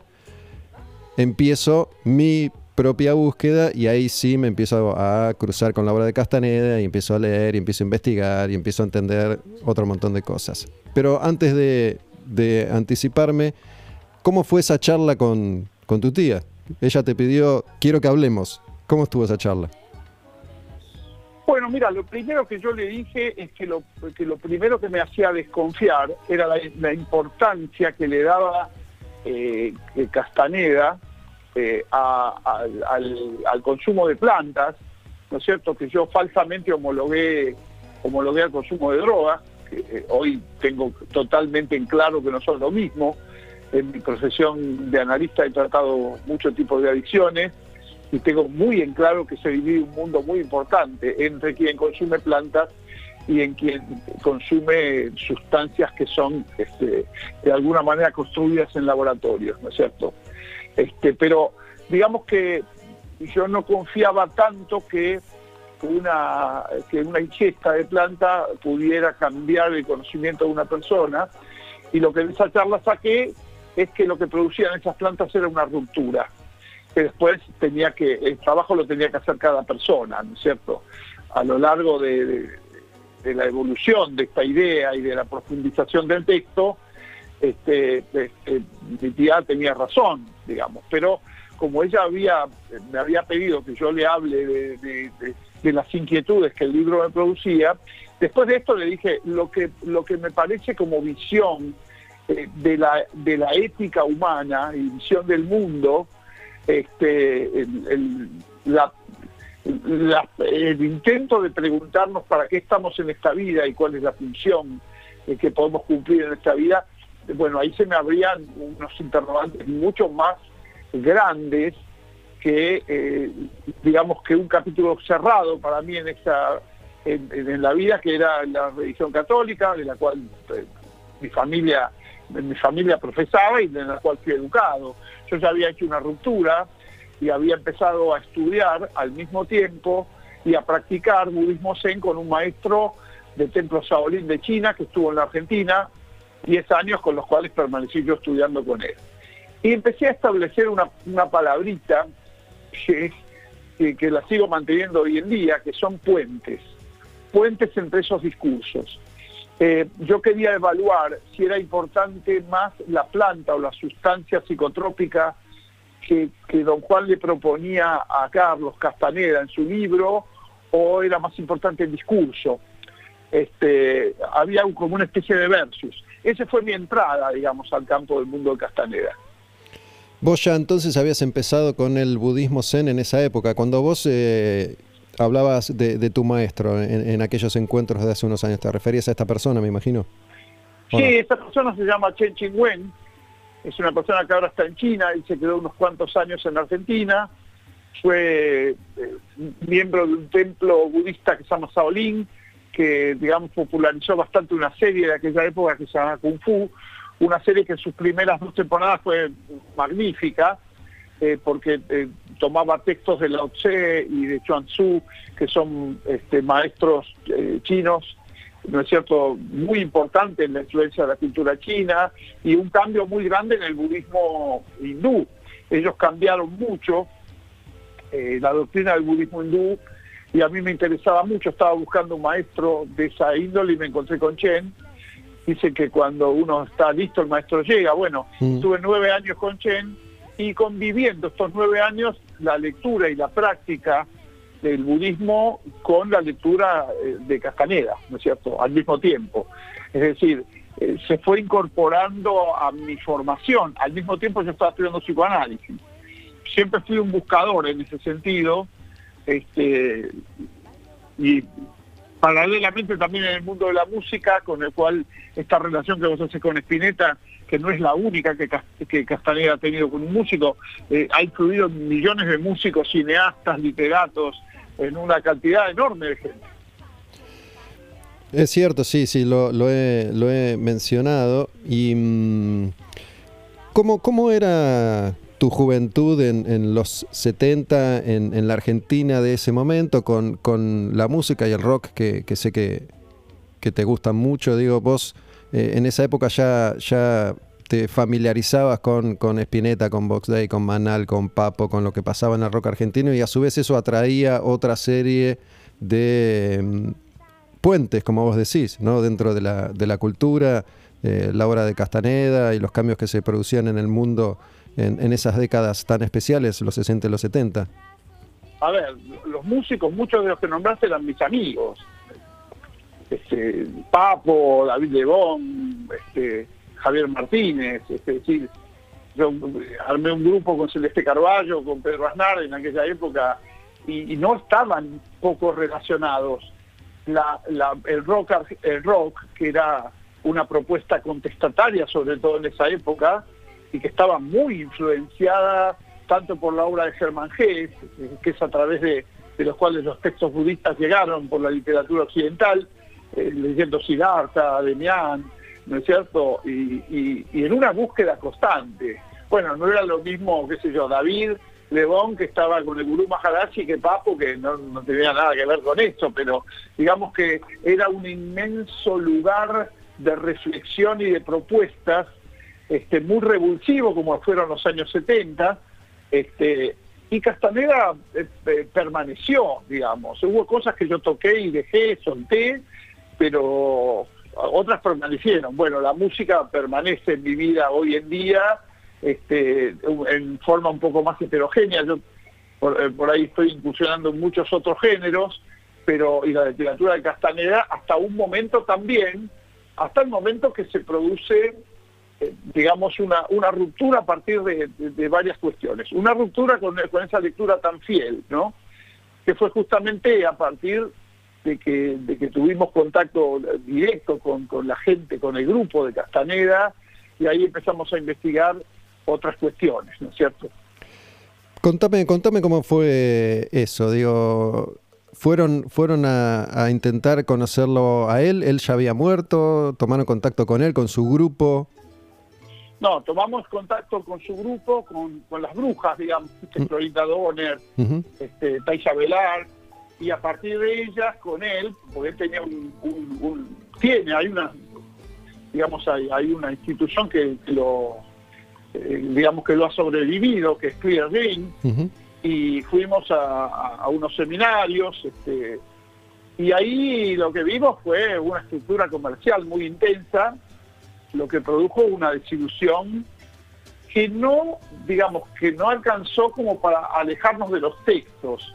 empiezo mi propia búsqueda y ahí sí me empiezo a cruzar con la obra de Castaneda y empiezo a leer y empiezo a investigar y empiezo a entender otro montón de cosas. Pero antes de, de anticiparme, ¿cómo fue esa charla con, con tu tía? Ella te pidió, quiero que hablemos. ¿Cómo estuvo esa charla? Bueno, mira, lo primero que yo le dije es que lo, que lo primero que me hacía desconfiar era la, importancia que le daba eh, eh, Castaneda eh, al consumo de plantas, ¿no es cierto? Que yo falsamente homologué, homologué al consumo de drogas, que eh, hoy tengo totalmente en claro que no son lo mismo. En mi profesión de analista he tratado muchos tipos de adicciones y tengo muy en claro que se divide un mundo muy importante entre quien consume plantas y en quien consume sustancias que son este, de alguna manera construidas en laboratorios, ¿no es cierto? Este, pero digamos que yo no confiaba tanto que una, que una ingesta de planta pudiera cambiar el conocimiento de una persona y lo que de esa charla saqué es que lo que producían esas plantas era una ruptura que después tenía que, el trabajo lo tenía que hacer cada persona, ¿no es cierto? A lo largo de, de- la evolución de esta idea y de la profundización del texto, este, este, mi tenía razón, digamos, pero como ella había, me había pedido que yo le hable de, de- de- de las inquietudes que el libro me producía, después de esto le dije, lo que, lo que me parece como visión eh, de, la, de la ética humana y visión del mundo, este, el, intento de preguntarnos para qué estamos en esta vida y cuál es la función eh, que podemos cumplir en esta vida, bueno, ahí se me abrían unos interrogantes mucho más grandes que, eh, digamos, que un capítulo cerrado para mí en esa en, la vida, que era la religión católica, de la cual mi familia mi familia profesaba y en la cual fui educado. Yo ya había hecho una ruptura y había empezado a estudiar al mismo tiempo y a practicar budismo zen con un maestro del templo Shaolin de China que estuvo en la Argentina 10 años con los cuales permanecí yo estudiando con él. Y empecé a establecer una, una palabrita que, que, que la sigo manteniendo hoy en día, que son puentes, puentes entre esos discursos. Eh, yo quería evaluar si era importante más la planta o la sustancia psicotrópica que, que don Juan le proponía a Carlos Castaneda en su libro o era más importante el discurso. Este, había como una especie de versus. Esa fue mi entrada, digamos, al campo del mundo de Castaneda. Vos ya entonces habías empezado con el budismo zen en esa época, cuando vos eh, hablabas de, de tu maestro en, en aquellos encuentros de hace unos años, te referías a esta persona, me imagino. ¿O Sí, no? esta persona se llama Chen Ching-wen, es una persona que ahora está en China y se quedó unos cuantos años en Argentina, fue eh, miembro de un templo budista que se llama Shaolin, que digamos popularizó bastante una serie de aquella época que se llama Kung Fu, una serie que en sus primeras dos temporadas fue magnífica, eh, porque eh, tomaba textos de Lao Tse y de Chuan Tzu, que son este, maestros eh, chinos, ¿no es cierto?, muy importante en la influencia de la cultura china y un cambio muy grande en el budismo hindú. Ellos cambiaron mucho la doctrina del budismo hindú y a mí me interesaba mucho, estaba buscando un maestro de esa índole y me encontré con Chen. Dice que cuando uno está listo el maestro llega. Bueno, Mm. estuve nueve años con Chen y conviviendo estos nueve años la lectura y la práctica del budismo con la lectura eh, de Castaneda, ¿no es cierto?, al mismo tiempo. Es decir, eh, se fue incorporando a mi formación. Al mismo tiempo yo estaba estudiando psicoanálisis. Siempre fui un buscador en ese sentido, este, y paralelamente también en el mundo de la música, con el cual esta relación que vos haces con Spinetta, que no es la única que, que Castaneda ha tenido con un músico, eh, ha influido en millones de músicos, cineastas, literatos, en una cantidad enorme de gente. Es cierto, sí, sí, lo, lo he, lo he mencionado. ¿Y mm, ¿cómo, cómo era tu juventud en, en los 70 en, en la Argentina de ese momento con, con la música y el rock que, que sé que, que te gustan mucho? Digo, vos eh, en esa época ya, ya te familiarizabas con, con Spinetta, con Box Day, con Manal, con Papo, con lo que pasaba en el rock argentino y a su vez eso atraía otra serie de mm, puentes, como vos decís, ¿no? dentro de la, de la cultura, eh, la obra de Castaneda y los cambios que se producían en el mundo en, en esas décadas tan especiales, los 60 y los 70. A ver, los músicos, muchos de los que nombraste eran mis amigos. Este, Papo, David Lebón, este, Javier Martínez, es decir, yo eh, armé un grupo con Celeste Carballo, con Pedro Aznar en aquella época, y, no estaban poco relacionados. La- el, rock, el rock, que era una propuesta contestataria, sobre todo en esa época, y que estaba muy influenciada tanto por la obra de Germán Hesse, eh, que es a través de, de los cuales los textos budistas llegaron por la literatura occidental, eh, leyendo Siddhartha, Demián, ¿no es cierto? Y, en una búsqueda constante. Bueno, no era lo mismo, qué sé yo, David Lebón, que estaba con el Gurú Maharaji, que Papo, que no, tenía nada que ver con esto, pero digamos que era un inmenso lugar de reflexión y de propuestas este, muy revulsivo, como fueron los años 70, este, y Castaneda eh, eh, permaneció, digamos. Hubo cosas que yo toqué y dejé, solté, pero otras permanecieron. Bueno, la música permanece en mi vida hoy en día este, en forma un poco más heterogénea. Yo por, eh, por ahí estoy incursionando en muchos otros géneros, pero y la literatura de Castaneda hasta un momento también, hasta el momento que se produce eh, digamos, una, una ruptura a partir de, de- de varias cuestiones. Una ruptura con, con esa lectura tan fiel, ¿no? Que fue justamente a partir de que, de que tuvimos contacto directo con, con la gente, con el grupo de Castaneda, y ahí empezamos a investigar otras cuestiones, ¿no es cierto? Contame, contame cómo fue eso. Digo, fueron, fueron a, a intentar conocerlo a él. Él ya había muerto. Tomaron contacto con él, con su grupo. No, tomamos contacto con su grupo, con, con las brujas, digamos, Mm. Florinda Donner, Ujú, este, Taisa Velar, y a partir de ellas, con él, porque él tenía un, un- un- tiene, hay una, digamos, hay, hay una institución que lo, eh, digamos, que lo ha sobrevivido, que es Clear ujú. y fuimos a unos seminarios, este, y ahí lo que vimos fue una estructura comercial muy intensa, lo que produjo una desilusión que no, digamos, que no alcanzó como para alejarnos de los textos,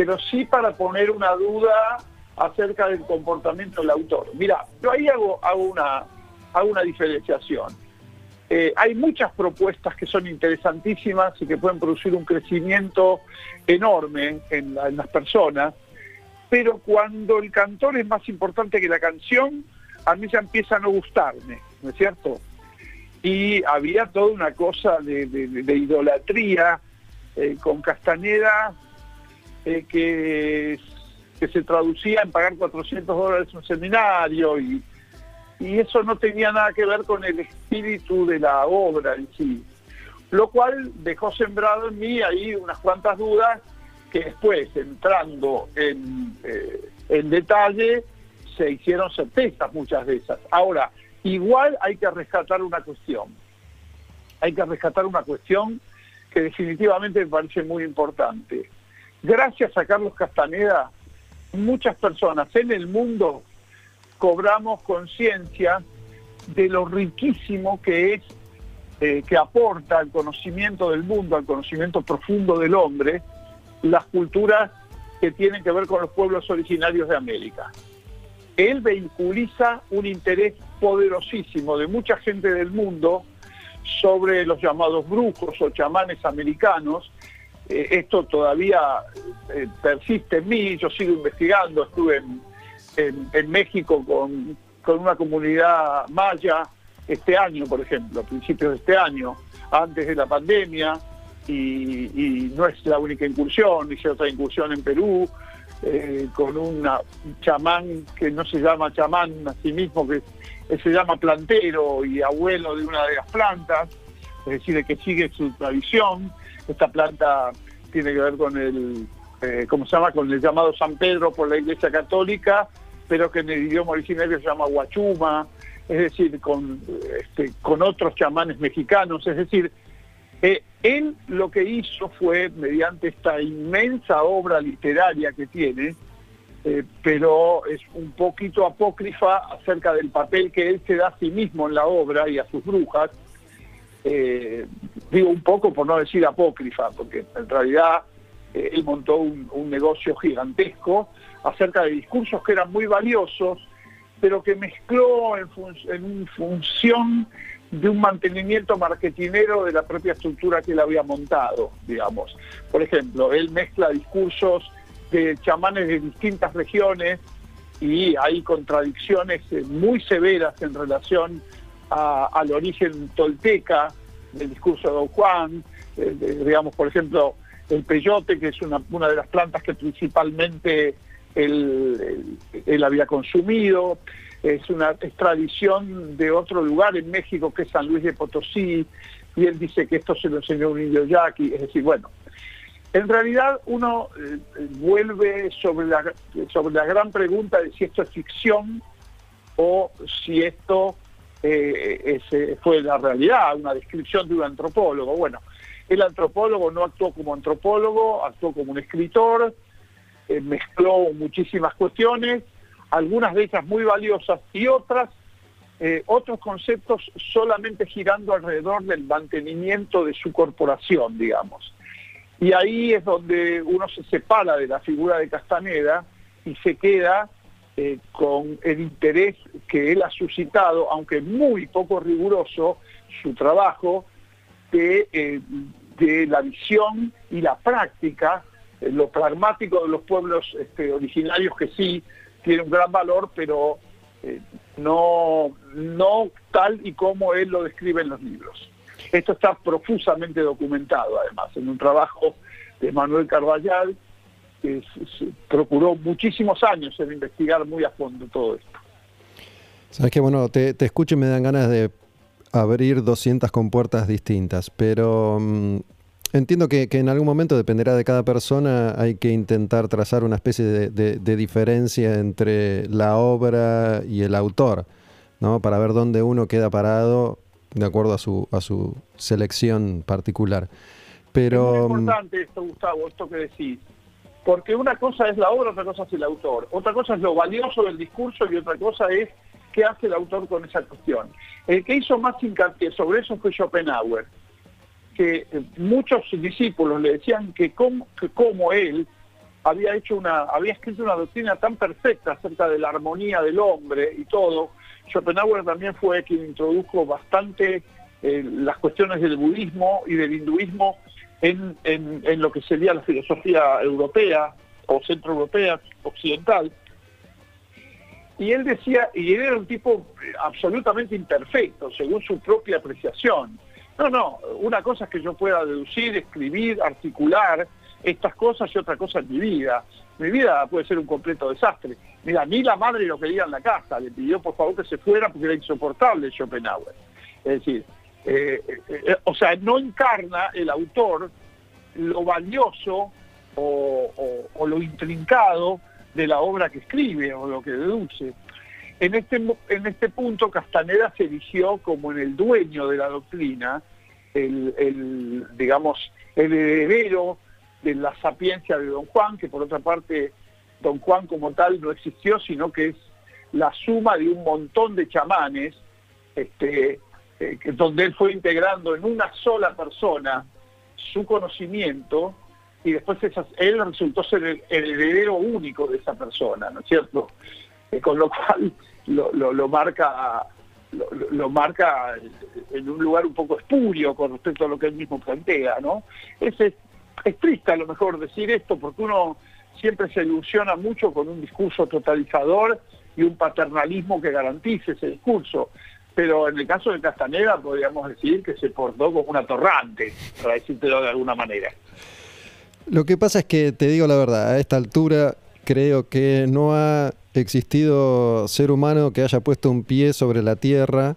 pero sí para poner una duda acerca del comportamiento del autor. Mira, yo ahí hago, una, hago una diferenciación. Eh, hay muchas propuestas que son interesantísimas y que pueden producir un crecimiento enorme en, la- en las personas, pero cuando el cantor es más importante que la canción, a mí ya empieza a no gustarme, ¿no es cierto? Y había toda una cosa de idolatría eh, con Castaneda eh, que, se traducía en pagar 400 dólares un seminario y, y eso no tenía nada que ver con el espíritu de la obra en sí. Lo cual dejó sembrado en mí ahí unas cuantas dudas que después, entrando en, eh, en detalle, se hicieron certezas muchas de esas. Ahora, igual hay que rescatar una cuestión. Hay que rescatar una cuestión que definitivamente me parece muy importante. Gracias a Carlos Castaneda, muchas personas en el mundo cobramos conciencia de lo riquísimo que es, eh, que aporta al conocimiento del mundo, al conocimiento profundo del hombre, las culturas que tienen que ver con los pueblos originarios de América. Él vehiculiza un interés poderosísimo de mucha gente del mundo sobre los llamados brujos o chamanes americanos. Eh, esto todavía eh, persiste en mí, yo sigo investigando, estuve en, México con, con una comunidad maya este año, por ejemplo, a principios de este año, antes de la pandemia, y, no es la única incursión, hice otra incursión en Perú, eh, con un chamán que no se llama chamán a sí mismo, que se llama plantero y abuelo de una de las plantas, es decir, que sigue su tradición. Esta planta tiene que ver con el, eh, ¿cómo se llama? Con el llamado San Pedro por la Iglesia Católica, pero que en el idioma originario se llama Huachuma, es decir, con, este, con otros chamanes mexicanos, es decir, eh, él lo que hizo fue, mediante esta inmensa obra literaria que tiene, eh, pero es un poquito apócrifa acerca del papel que él se da a sí mismo en la obra y a sus brujas, eh, digo un poco por no decir apócrifa, porque en realidad eh, él montó un, negocio gigantesco acerca de discursos que eran muy valiosos, pero que mezcló en, en función de un mantenimiento marketinero de la propia estructura que él había montado, digamos. Por ejemplo, él mezcla discursos de chamanes de distintas regiones y hay contradicciones eh, muy severas en relación al origen tolteca del discurso de Don Juan, eh, digamos, por ejemplo, el peyote, que es una, una de las plantas que principalmente él, él- había consumido, es una es tradición de otro lugar en México que es San Luis de Potosí, y él dice que esto se lo enseñó un indio yaqui, es decir, bueno, en realidad uno eh, vuelve sobre la, sobre la gran pregunta de si esto es ficción o si esto eh, es, eh, fue la realidad, una descripción de un antropólogo. Bueno, el antropólogo no actuó como antropólogo, actuó como un escritor, eh, mezcló muchísimas cuestiones, algunas de ellas muy valiosas y otras, eh, otros conceptos solamente girando alrededor del mantenimiento de su corporación, digamos. Y ahí es donde uno se separa de la figura de Castaneda y se queda eh, con el interés que él ha suscitado, aunque muy poco riguroso, su trabajo de, eh, de la visión y la práctica, eh, lo pragmático de los pueblos este, originarios que sí tiene un gran valor, pero eh, no, no tal y como él lo describe en los libros. Esto está profusamente documentado, además, en un trabajo de Manuel Carballal, que procuró muchísimos años en investigar muy a fondo todo esto. Sabes que bueno, te, te escucho y me dan ganas de abrir 200 compuertas distintas, pero mm, entiendo que, que en algún momento dependerá de cada persona, hay que intentar trazar una especie de, de- de diferencia entre la obra y el autor, ¿no? Para ver dónde uno queda parado de acuerdo a su, a su selección particular. Pero es mm, muy importante esto, Gustavo, esto que decís. Porque una cosa es la obra, otra cosa es el autor. Otra cosa es lo valioso del discurso y otra cosa es qué hace el autor con esa cuestión. El que hizo más hincapié sobre eso fue Schopenhauer, que eh, muchos discípulos le decían que como, él había escrito una doctrina tan perfecta acerca de la armonía del hombre y todo. Schopenhauer también fue quien introdujo bastante eh, las cuestiones del budismo y del hinduismo en, en- lo que sería la filosofía europea o centroeuropea, occidental. Y él decía, y era un tipo eh, absolutamente imperfecto, según su propia apreciación. No, no, una cosa es que yo pueda deducir, escribir, articular estas cosas y otra cosa es mi vida. Mi vida puede ser un completo desastre. Mira, ni la madre lo quería en la casa, le pidió por favor que se fuera porque era insoportable Schopenhauer. Es decir, eh, eh, eh, o sea, no encarna el autor lo valioso o, lo intrincado de la obra que escribe o lo que deduce. En este, en este punto Castaneda se erigió como en el dueño de la doctrina, el, el, digamos, el heredero de la sapiencia de Don Juan, que por otra parte Don Juan como tal no existió, sino que es la suma de un montón de chamanes, este, eh, donde él fue integrando en una sola persona su conocimiento y después él resultó ser el, heredero único de esa persona, ¿no es cierto? Eh, con lo cual lo, marca lo, marca en un lugar un poco espurio con respecto a lo que él mismo plantea, ¿no? Es, es triste a lo mejor decir esto porque uno siempre se ilusiona mucho con un discurso totalizador y un paternalismo que garantice ese discurso. Pero en el caso de Castaneda podríamos decir que se portó como un atorrante, para decírtelo de alguna manera. Lo que pasa es que, te digo la verdad, a esta altura creo que no ha existido ser humano que haya puesto un pie sobre la tierra,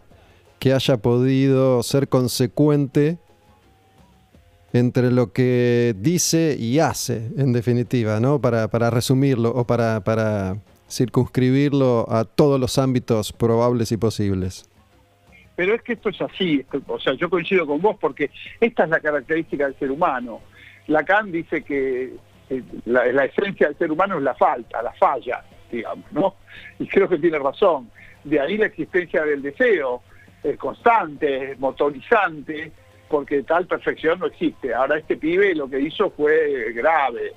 que haya podido ser consecuente entre lo que dice y hace, en definitiva, ¿no? Para, para resumirlo o para, para circunscribirlo a todos los ámbitos probables y posibles. Pero es que esto es así, o sea, yo coincido con vos porque esta es la característica del ser humano. Lacan dice que eh, la, esencia del ser humano es la falta, la falla, digamos, ¿no? Y creo que tiene razón. De ahí la existencia del deseo, eh, constante, motorizante, porque tal perfección no existe. Ahora este pibe lo que hizo fue grave.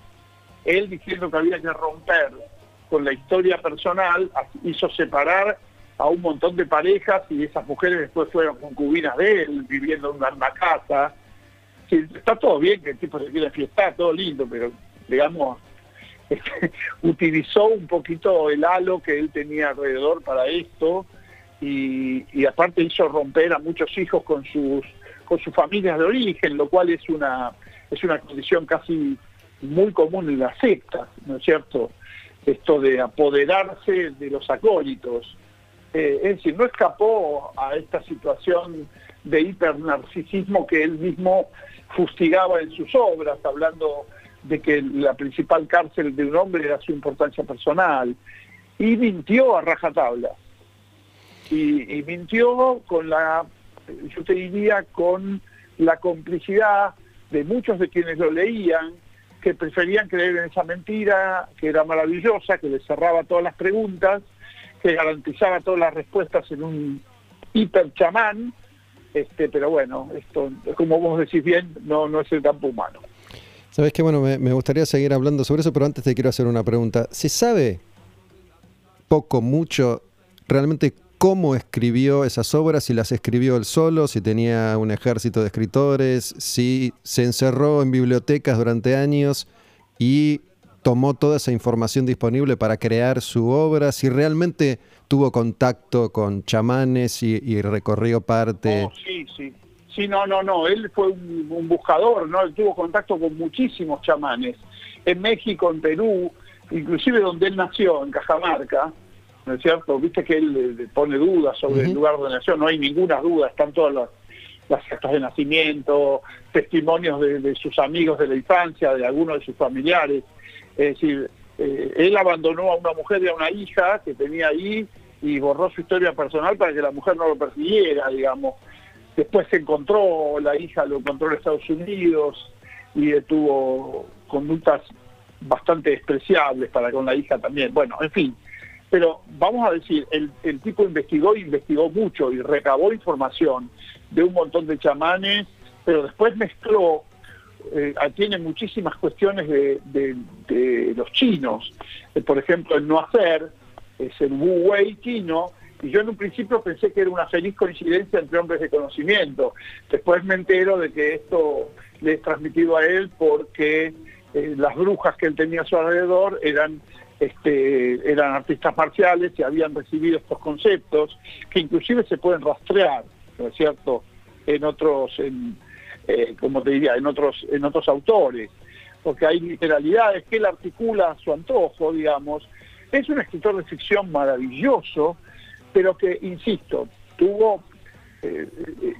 Él diciendo que había que romper con la historia personal, hizo separar a un montón de parejas y esas mujeres después fueron concubinas de él, viviendo en una casa. Está todo bien que el tipo se quiere fiestar, todo lindo, pero digamos, [laughs] utilizó un poquito el halo que él tenía alrededor para esto y, y aparte hizo romper a muchos hijos con sus con sus familias de origen, lo cual es una es una condición casi muy común en las sectas, ¿no es cierto? Esto de apoderarse de los acólitos. Eh, es decir, no escapó a esta situación de hipernarcisismo que él mismo fustigaba en sus obras, hablando de que la principal cárcel de un hombre era su importancia personal. Y mintió a rajatabla. Y, y mintió con la, yo te diría, con la complicidad de muchos de quienes lo leían, que preferían creer en esa mentira, que era maravillosa, que les cerraba todas las preguntas, garantizaba todas las respuestas en un hiper chamán, este, pero bueno, esto, como vos decís bien, no, no es el campo humano. Sabes que bueno, me, me gustaría seguir hablando sobre eso, pero antes te quiero hacer una pregunta. ¿Se sabe poco, mucho, realmente cómo escribió esas obras? Si las escribió él solo, si tenía un ejército de escritores, si se encerró en bibliotecas durante años y tomó toda esa información disponible para crear su obra, si realmente tuvo contacto con chamanes y, y recorrió parte. No, sí, sí. Sí, no, no, no. Él fue un, un buscador, ¿no? Él tuvo contacto con muchísimos chamanes. En México, en Perú, inclusive donde él nació, en Cajamarca, ¿no es cierto? Viste que él eh, pone dudas sobre el lugar donde nació. No hay ninguna duda. Están todas las, las actas de nacimiento, testimonios de, de sus amigos de la infancia, de algunos de sus familiares. Es decir, eh, él abandonó a una mujer y a una hija que tenía ahí y borró su historia personal para que la mujer no lo persiguiera, digamos. Después se encontró, la hija lo encontró en Estados Unidos y tuvo conductas bastante despreciables para con la hija también. Bueno, en fin. Pero vamos a decir, el, el tipo investigó y investigó mucho y recabó información de un montón de chamanes, pero después mezcló, eh, tiene muchísimas cuestiones de, los chinos. Eh, por ejemplo, el no hacer es el Wu Wei chino, y yo en un principio pensé que era una feliz coincidencia entre hombres de conocimiento. Después me entero de que esto le es transmitido a él porque eh, las brujas que él tenía a su alrededor eran este, eran artistas marciales y habían recibido estos conceptos que inclusive se pueden rastrear, ¿no es cierto?, en otros, eh, como te diría, en otros, en otros autores, porque hay literalidades que él articula a su antojo, digamos. Es un escritor de ficción maravilloso, pero que, insisto, tuvo, eh,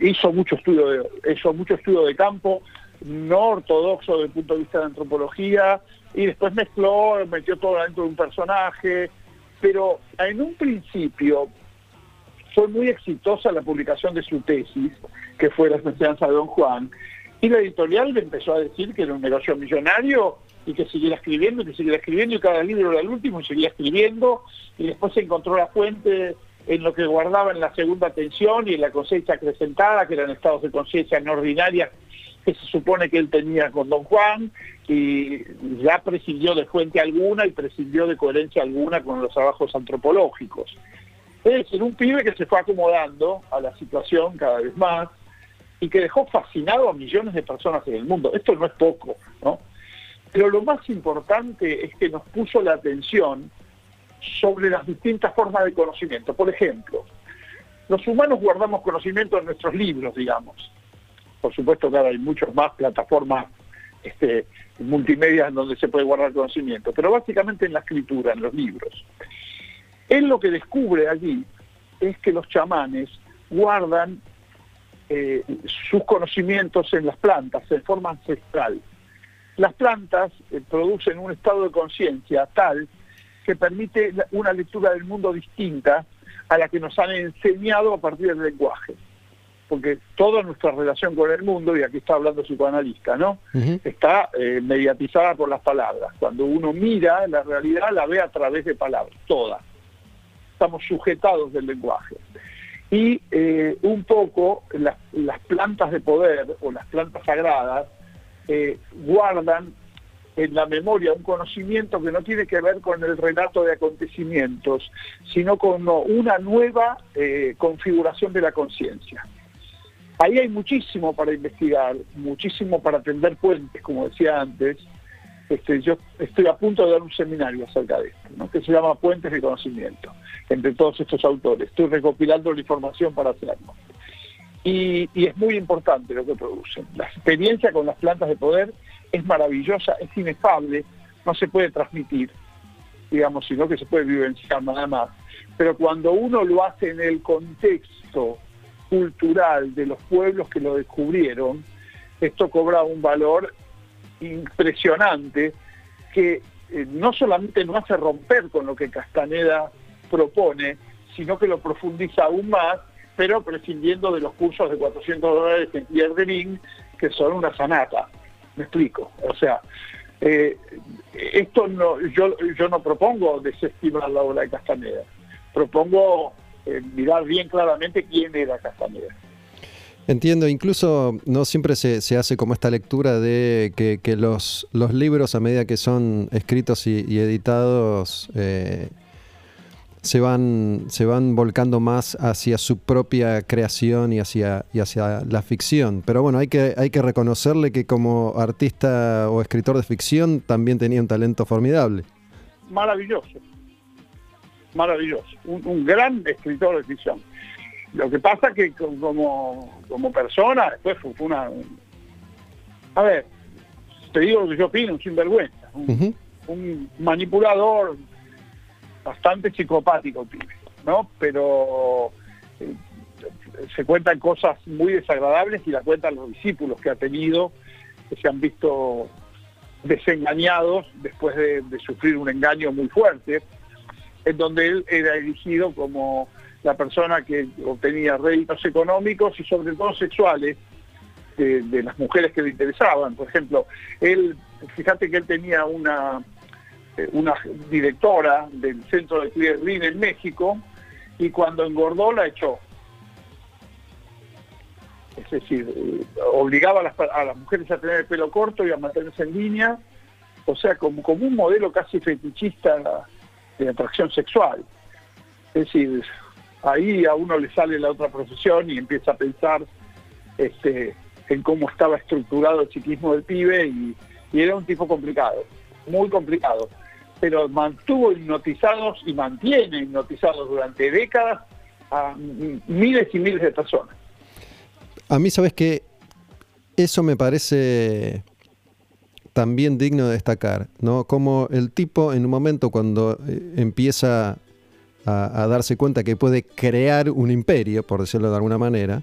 hizo mucho estudio de, hizo mucho estudio de campo, no ortodoxo desde el punto de vista de antropología, y después mezcló, metió todo dentro de un personaje, pero en un principio fue muy exitosa la publicación de su tesis, que fue La enseñanza de Don Juan, y la editorial le empezó a decir que era un negocio millonario y que siguiera escribiendo, y que siguiera escribiendo, y cada libro era el último y seguía escribiendo, y después se encontró la fuente en lo que guardaba en la segunda tensión y en la cosecha acrecentada, que eran estados de conciencia no ordinarias que se supone que él tenía con Don Juan, y ya prescindió de fuente alguna y prescindió de coherencia alguna con los trabajos antropológicos. Es decir, un pibe que se fue acomodando a la situación cada vez más y que dejó fascinado a millones de personas en el mundo. Esto no es poco, ¿no? Pero lo más importante es que nos puso la atención sobre las distintas formas de conocimiento. Por ejemplo, los humanos guardamos conocimiento en nuestros libros, digamos. Por supuesto que ahora hay muchas más plataformas este, multimedia en donde se puede guardar conocimiento, pero básicamente en la escritura, en los libros. Él lo que descubre allí es que los chamanes guardan eh, sus conocimientos en las plantas, en forma ancestral. Las plantas eh, producen un estado de conciencia tal que permite una lectura del mundo distinta a la que nos han enseñado a partir del lenguaje. Porque toda nuestra relación con el mundo, y aquí está hablando el psicoanalista, ¿no? Está eh, mediatizada por las palabras. Cuando uno mira la realidad, la ve a través de palabras, todas. Estamos sujetados del lenguaje. Y eh, un poco las, plantas de poder o las plantas sagradas eh, guardan en la memoria un conocimiento que no tiene que ver con el relato de acontecimientos, sino con una nueva eh, configuración de la conciencia. Ahí hay muchísimo para investigar, muchísimo para tender puentes, como decía antes. Este, yo estoy a punto de dar un seminario acerca de esto, que se llama Puentes de Conocimiento, entre todos estos autores. Estoy recopilando la información para hacerlo. Y es muy importante lo que producen. La experiencia con las plantas de poder es maravillosa, es inefable, no se puede transmitir, digamos, sino que se puede vivenciar nada más. Pero cuando uno lo hace en el contexto cultural de los pueblos que lo descubrieron, esto cobra un valor impresionante que eh, no solamente no hace romper con lo que Castaneda propone, sino que lo profundiza aún más, pero prescindiendo de los cursos de 400 dólares en Pierre que son una sanata. Me explico. O sea, eh, esto no, yo, yo no propongo desestimar la obra de Castaneda. Propongo eh, mirar bien claramente quién era Castaneda. Entiendo, incluso no siempre se, hace como esta lectura de que, los, libros a medida que son escritos y, editados eh, se, van, se van volcando más hacia su propia creación y hacia, y hacia la ficción. Pero bueno, hay que, hay que reconocerle que como artista o escritor de ficción también tenía un talento formidable. Maravilloso. maravilloso, un gran escritor de ficción. Lo que pasa que co- como, como persona, después fue, fue una... A ver, te digo lo que yo opino, un sinvergüenza, un, manipulador bastante psicopático, pibe, ¿no? Pero eh, se cuentan cosas muy desagradables y la cuentan los discípulos que ha tenido, que se han visto desengañados después de, de sufrir un engaño muy fuerte, en donde él era elegido como la persona que obtenía réditos económicos y sobre todo sexuales de, las mujeres que le interesaban. Por ejemplo, él, fíjate que él tenía una, eh, una directora del centro de Clearline en México y cuando engordó la echó. Es decir, eh, obligaba a las, a las mujeres a tener el pelo corto y a mantenerse en línea, o sea, como, como un modelo casi fetichista de atracción sexual. Es decir, ahí a uno le sale la otra profesión y empieza a pensar este, en cómo estaba estructurado el psiquismo del pibe y, era un tipo complicado, muy complicado, pero mantuvo hipnotizados y mantiene hipnotizados durante décadas a miles y miles de personas. A mí, sabes que eso me parece también digno de destacar, ¿no? Como el tipo en un momento cuando eh, empieza a, a darse cuenta que puede crear un imperio, por decirlo de alguna manera,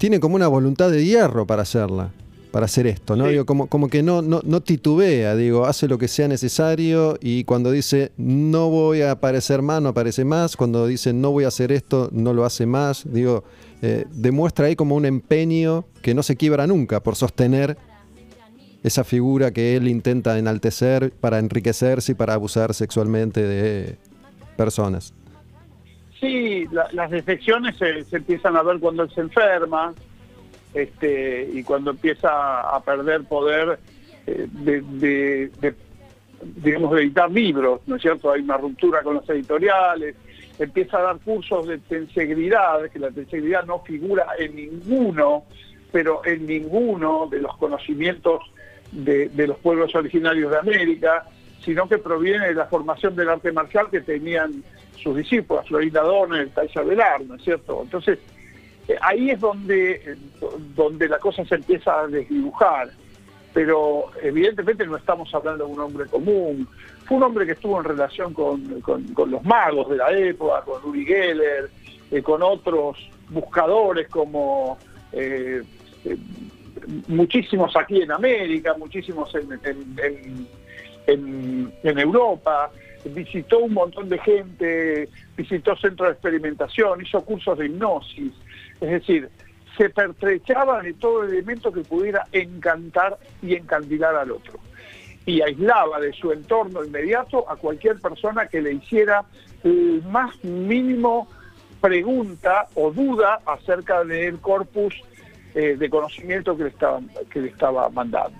tiene como una voluntad de hierro para hacerla, para hacer esto, ¿no? Sí. Digo, como, como que no, no, no titubea, digo, hace lo que sea necesario y cuando dice no voy a aparecer más, no aparece más, cuando dice no voy a hacer esto, no lo hace más, digo, eh, demuestra ahí como un empeño que no se quiebra nunca por sostener esa figura que él intenta enaltecer para enriquecerse y para abusar sexualmente de personas. Sí, la- las defecciones se, empiezan a ver cuando él se enferma este, y cuando empieza a perder poder eh, de, digamos, de editar libros, ¿no es cierto? Hay una ruptura con los editoriales, empieza a dar cursos de tensegridad, que la tensegridad no figura en ninguno, pero en ninguno de los conocimientos de los pueblos originarios de América, sino que proviene de la formación del arte marcial que tenían sus discípulos, Florinda Donner, Taisa Velar, ¿no es cierto? Entonces, eh, ahí es donde, eh, do- donde la cosa se empieza a desdibujar, pero evidentemente no estamos hablando de un hombre común, fue un hombre que estuvo en relación con, con- los magos de la época, con Uri Geller, eh, con otros buscadores como muchísimos aquí en América, muchísimos en- en- Europa, visitó un montón de gente, visitó centros de experimentación, hizo cursos de hipnosis, es decir, se pertrechaba de todo elemento que pudiera encantar y encandilar al otro. Y aislaba de su entorno inmediato a cualquier persona que le hiciera el más mínimo pregunta o duda acerca del corpus eh, de conocimiento que le estaba, que le estaba mandando.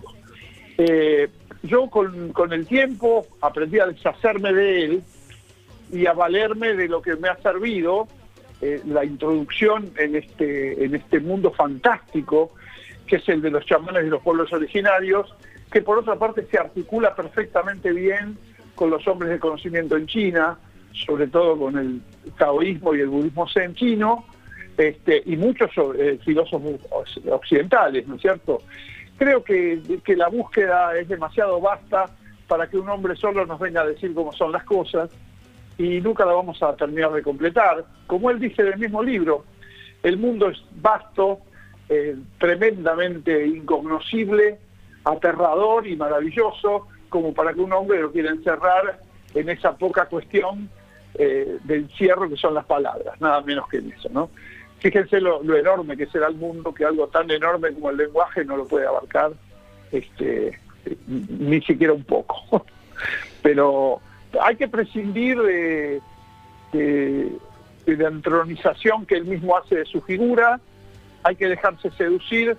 Eh, yo con, con el tiempo aprendí a deshacerme de él y a valerme de lo que me ha servido eh, la introducción en este, en este mundo fantástico que es el de los chamanes de los pueblos originarios, que por otra parte se articula perfectamente bien con los hombres de conocimiento en China, sobre todo con el taoísmo y el budismo zen chino, este, y muchos eh, filósofos occidentales, ¿no es cierto? Creo que, que la búsqueda es demasiado vasta para que un hombre solo nos venga a decir cómo son las cosas y nunca la vamos a terminar de completar. Como él dice en el mismo libro, el mundo es vasto, eh, tremendamente incognoscible, aterrador y maravilloso, como para que un hombre lo quiera encerrar en esa poca cuestión eh, de encierro que son las palabras, nada menos que en eso, ¿no? Fíjense lo, enorme que será el mundo, que algo tan enorme como el lenguaje no lo puede abarcar, este, ni siquiera un poco. [laughs] Pero hay que prescindir de, de, de la entronización que él mismo hace de su figura, hay que dejarse seducir,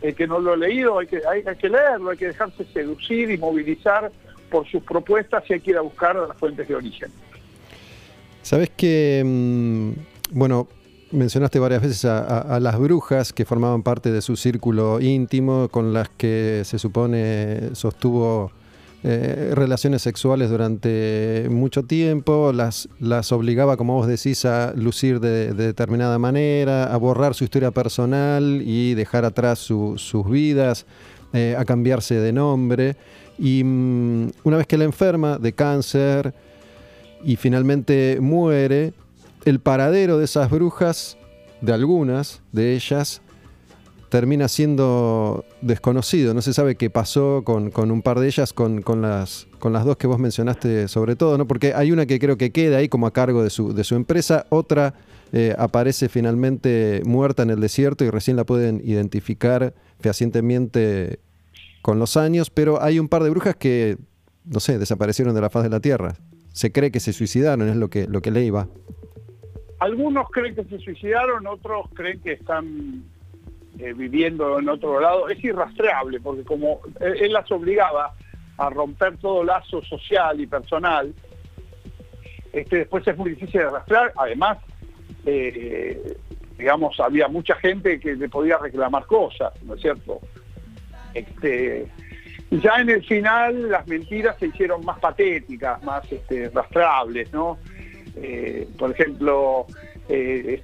el que no lo ha leído, hay que, hay, hay que leerlo, hay que dejarse seducir y movilizar por sus propuestas y hay que ir a buscar las fuentes de origen. Sabes que, mm, bueno, mencionaste varias veces a, a- las brujas que formaban parte de su círculo íntimo, con las que se supone sostuvo eh, relaciones sexuales durante mucho tiempo, las, obligaba, como vos decís, a lucir de, de determinada manera, a borrar su historia personal y dejar atrás su- sus vidas, eh, a cambiarse de nombre. Y mm, una vez que la enferma de cáncer y finalmente muere, el paradero de esas brujas, de algunas de ellas, termina siendo desconocido. No se sabe qué pasó con, un par de ellas, con, las, dos que vos mencionaste sobre todo, ¿no? Porque hay una que creo que queda ahí como a cargo de su, empresa, otra eh, aparece finalmente muerta en el desierto y recién la pueden identificar fehacientemente con los años, pero hay un par de brujas que, no sé, desaparecieron de la faz de la tierra. Se cree que se suicidaron, es lo que, leí va. Algunos creen que se suicidaron, otros creen que están eh, viviendo en otro lado. Es irrastreable, porque como él, él las obligaba a romper todo lazo social y personal, este, después es muy difícil de rastrear. Además, eh, digamos, había mucha gente que le podía reclamar cosas, ¿no es cierto? Este, ya en el final las mentiras se hicieron más patéticas, más este, rastreables, ¿no? Eh, por ejemplo, eh,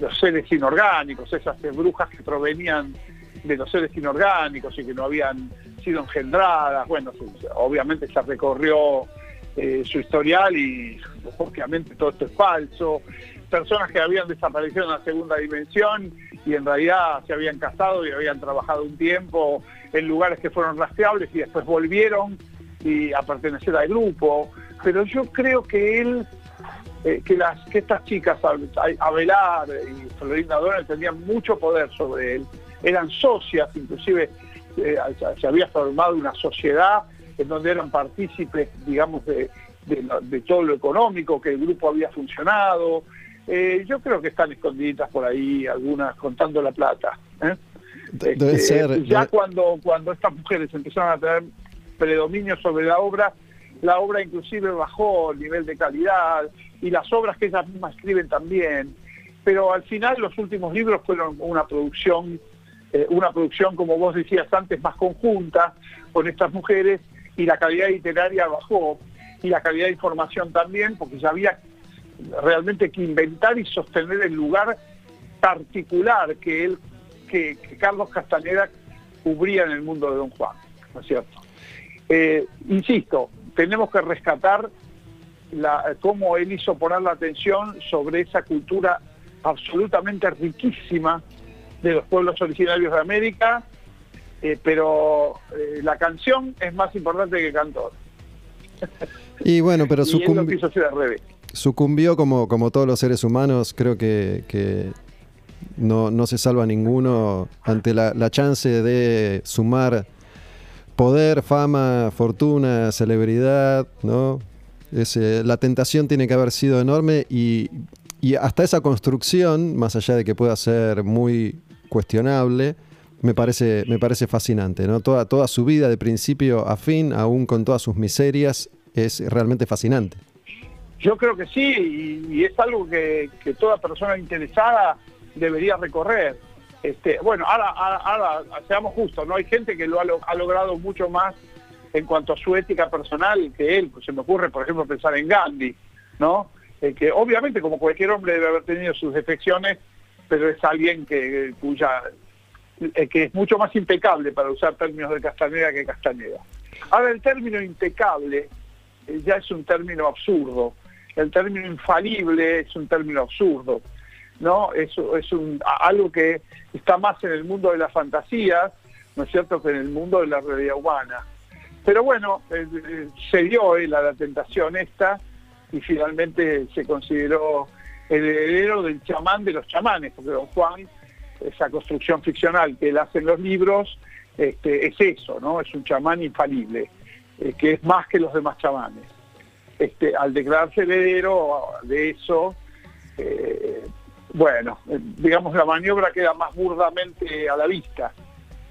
los seres inorgánicos, esas brujas que provenían de los seres inorgánicos y que no habían sido engendradas, bueno, obviamente se recorrió eh, su historial y obviamente todo esto es falso. Personas que habían desaparecido en la segunda dimensión y en realidad se habían casado y habían trabajado un tiempo en lugares que fueron rastreables y después volvieron y a pertenecer al grupo. Pero yo creo que él, eh, que, las, que estas chicas, Abelar y Florinda Donald, tenían mucho poder sobre él. Eran socias, inclusive eh, se había formado una sociedad en donde eran partícipes, digamos, de, de todo lo económico, que el grupo había funcionado. Eh, yo creo que están escondidas por ahí, algunas contando la plata. De- debe Este, ser- ya debe- cuando, cuando estas mujeres empezaron a tener predominio sobre la obra, la obra inclusive bajó el nivel de calidad y las obras que ellas mismas escriben también. Pero al final los últimos libros fueron una producción, eh, una producción, como vos decías antes, más conjunta con estas mujeres y la calidad literaria bajó y la calidad de información también, porque ya había realmente que inventar y sostener el lugar particular que él, que, Carlos Castaneda cubría en el mundo de Don Juan, ¿no es cierto? Eh, insisto, tenemos que rescatar la, cómo él hizo poner la atención sobre esa cultura absolutamente riquísima de los pueblos originarios de América, eh, pero eh, la canción es más importante que el cantor. [laughs] Y bueno, pero y él lo sucumbi- quiso hacer al revés. sucumbió como, como todos los seres humanos, creo que, que no, no se salva ninguno ante la, la chance de sumar poder, fama, fortuna, celebridad, ¿no? Ese- la tentación tiene que haber sido enorme y, y hasta esa construcción, más allá de que pueda ser muy cuestionable, me parece, me parece fascinante, ¿no? Toda, toda su vida de principio a fin, aún con todas sus miserias, es realmente fascinante. Yo creo que sí, y, y es algo que, que toda persona interesada debería recorrer. Este, bueno, ahora, seamos justos, ¿no? Hay gente que lo ha, lo- ha logrado mucho más en cuanto a su ética personal que él. Pues se me ocurre, por ejemplo, pensar en Gandhi, ¿no? Que obviamente, como cualquier hombre, debe haber tenido sus defecciones, pero es alguien que cuya eh, que es mucho más impecable para usar términos de Castaneda que Castaneda. Ahora, el término impecable eh, ya es un término absurdo. El término infalible es un término absurdo. ¿No? Es, es algo que está más en el mundo de la fantasía, ¿no es cierto?, que en el mundo de la realidad humana. Pero bueno, eh, eh, se dio él a la tentación esta y finalmente se consideró el heredero del chamán de los chamanes, porque don Juan, esa construcción ficcional que él hace en los libros, este, es eso, ¿no? Es un chamán infalible, eh, que es más que los demás chamanes. Este, al declararse heredero de eso, eh, bueno, eh, digamos la maniobra queda más burdamente a la vista.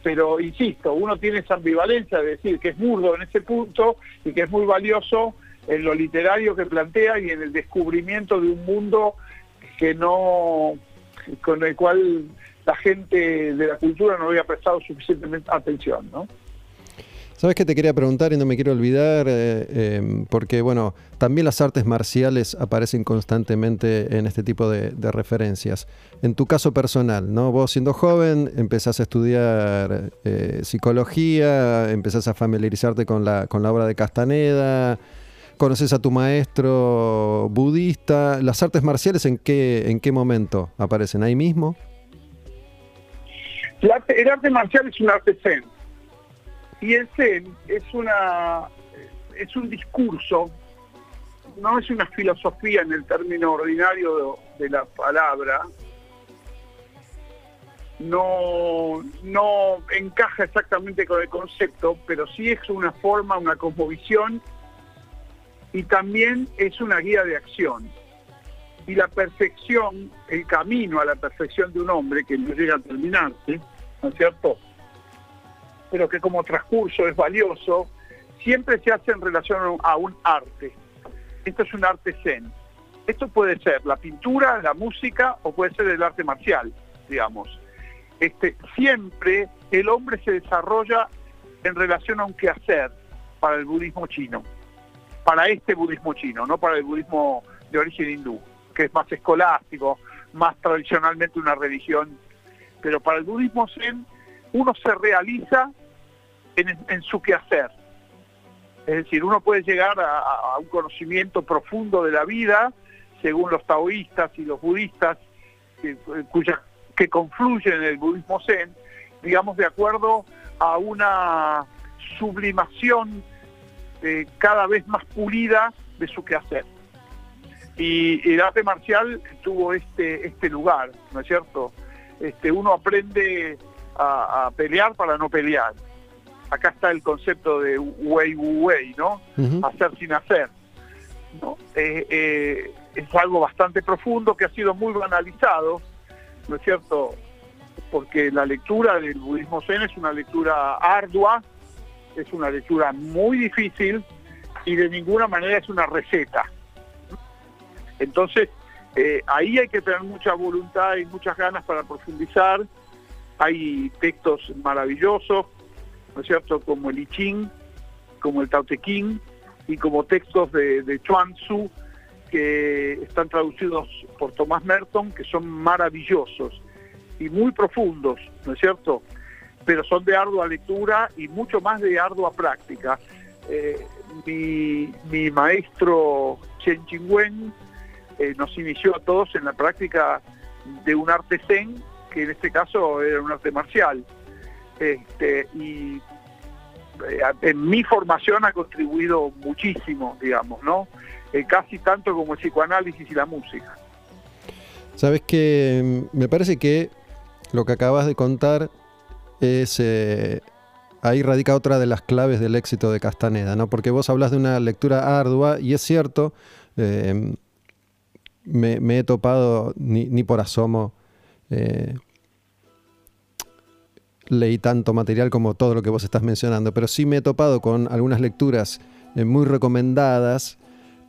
Pero insisto, uno tiene esa ambivalencia de decir que es burdo en ese punto y que es muy valioso en lo literario que plantea y en el descubrimiento de un mundo que no con el cual la gente de la cultura no había prestado suficientemente atención, ¿no? ¿Sabes qué te quería preguntar y no me quiero olvidar? Eh, eh, porque, bueno, también las artes marciales aparecen constantemente en este tipo de, referencias. En tu caso personal, ¿no? Vos siendo joven empezás a estudiar eh, psicología, empezás a familiarizarte con la, con la obra de Castaneda, conoces a tu maestro budista. ¿Las artes marciales en qué, en qué momento aparecen? ¿Ahí mismo? El arte marcial es un arte zen. Y el zen es una es un discurso, no es una filosofía en el término ordinario de, de la palabra. No, no encaja exactamente con el concepto, pero sí es una forma, una cosmovisión y también es una guía de acción. Y la perfección, el camino a la perfección de un hombre que no llega a terminarse, ¿no es cierto? Pero que como transcurso es valioso, siempre se hace en relación a un arte. Esto es un arte zen. Esto puede ser la pintura, la música o puede ser el arte marcial, digamos. Este, siempre el hombre se desarrolla en relación a un quehacer para el budismo chino, para este budismo chino, no para el budismo de origen hindú, que es más escolástico, más tradicionalmente una religión. Pero para el budismo zen uno se realiza en, su quehacer. Es decir, uno puede llegar a, un conocimiento profundo de la vida, según los taoístas y los budistas, que, que confluyen en el budismo zen, digamos, de acuerdo a una sublimación eh, cada vez más pulida de su quehacer. Y el arte marcial tuvo este, este lugar, ¿no es cierto? Este, uno aprende a pelear para no pelear acá está el concepto de Wei Wu Wei, ¿no? Hacer sin hacer. ¿no? Eh, eh, es algo bastante profundo que ha sido muy banalizado, ¿no es cierto? Porque la lectura del budismo zen es una lectura ardua, es una lectura muy difícil y de ninguna manera es una receta. Entonces, eh, ahí hay que tener mucha voluntad y muchas ganas para profundizar. Hay textos maravillosos, ¿no es cierto?, como el I Ching, como el Tao Te Ching y como textos de, de Chuan Tzu que están traducidos por Tomás Merton, que son maravillosos y muy profundos, ¿no es cierto? Pero son de ardua lectura y mucho más de ardua práctica. Eh, mi, mi maestro Chen Chingwen eh, nos inició a todos en la práctica de un arte zen, que en este caso era un arte marcial. Este, y eh, en mi formación ha contribuido muchísimo, digamos, ¿no? Eh, casi tanto como el psicoanálisis y la música. Sabes que me parece que lo que acabas de contar es eh, ahí radica otra de las claves del éxito de Castaneda, ¿no? Porque vos hablas de una lectura ardua y es cierto, me, he topado ni, por asomo. Leí tanto material como todo lo que vos estás mencionando, pero sí me he topado con algunas lecturas eh, muy recomendadas,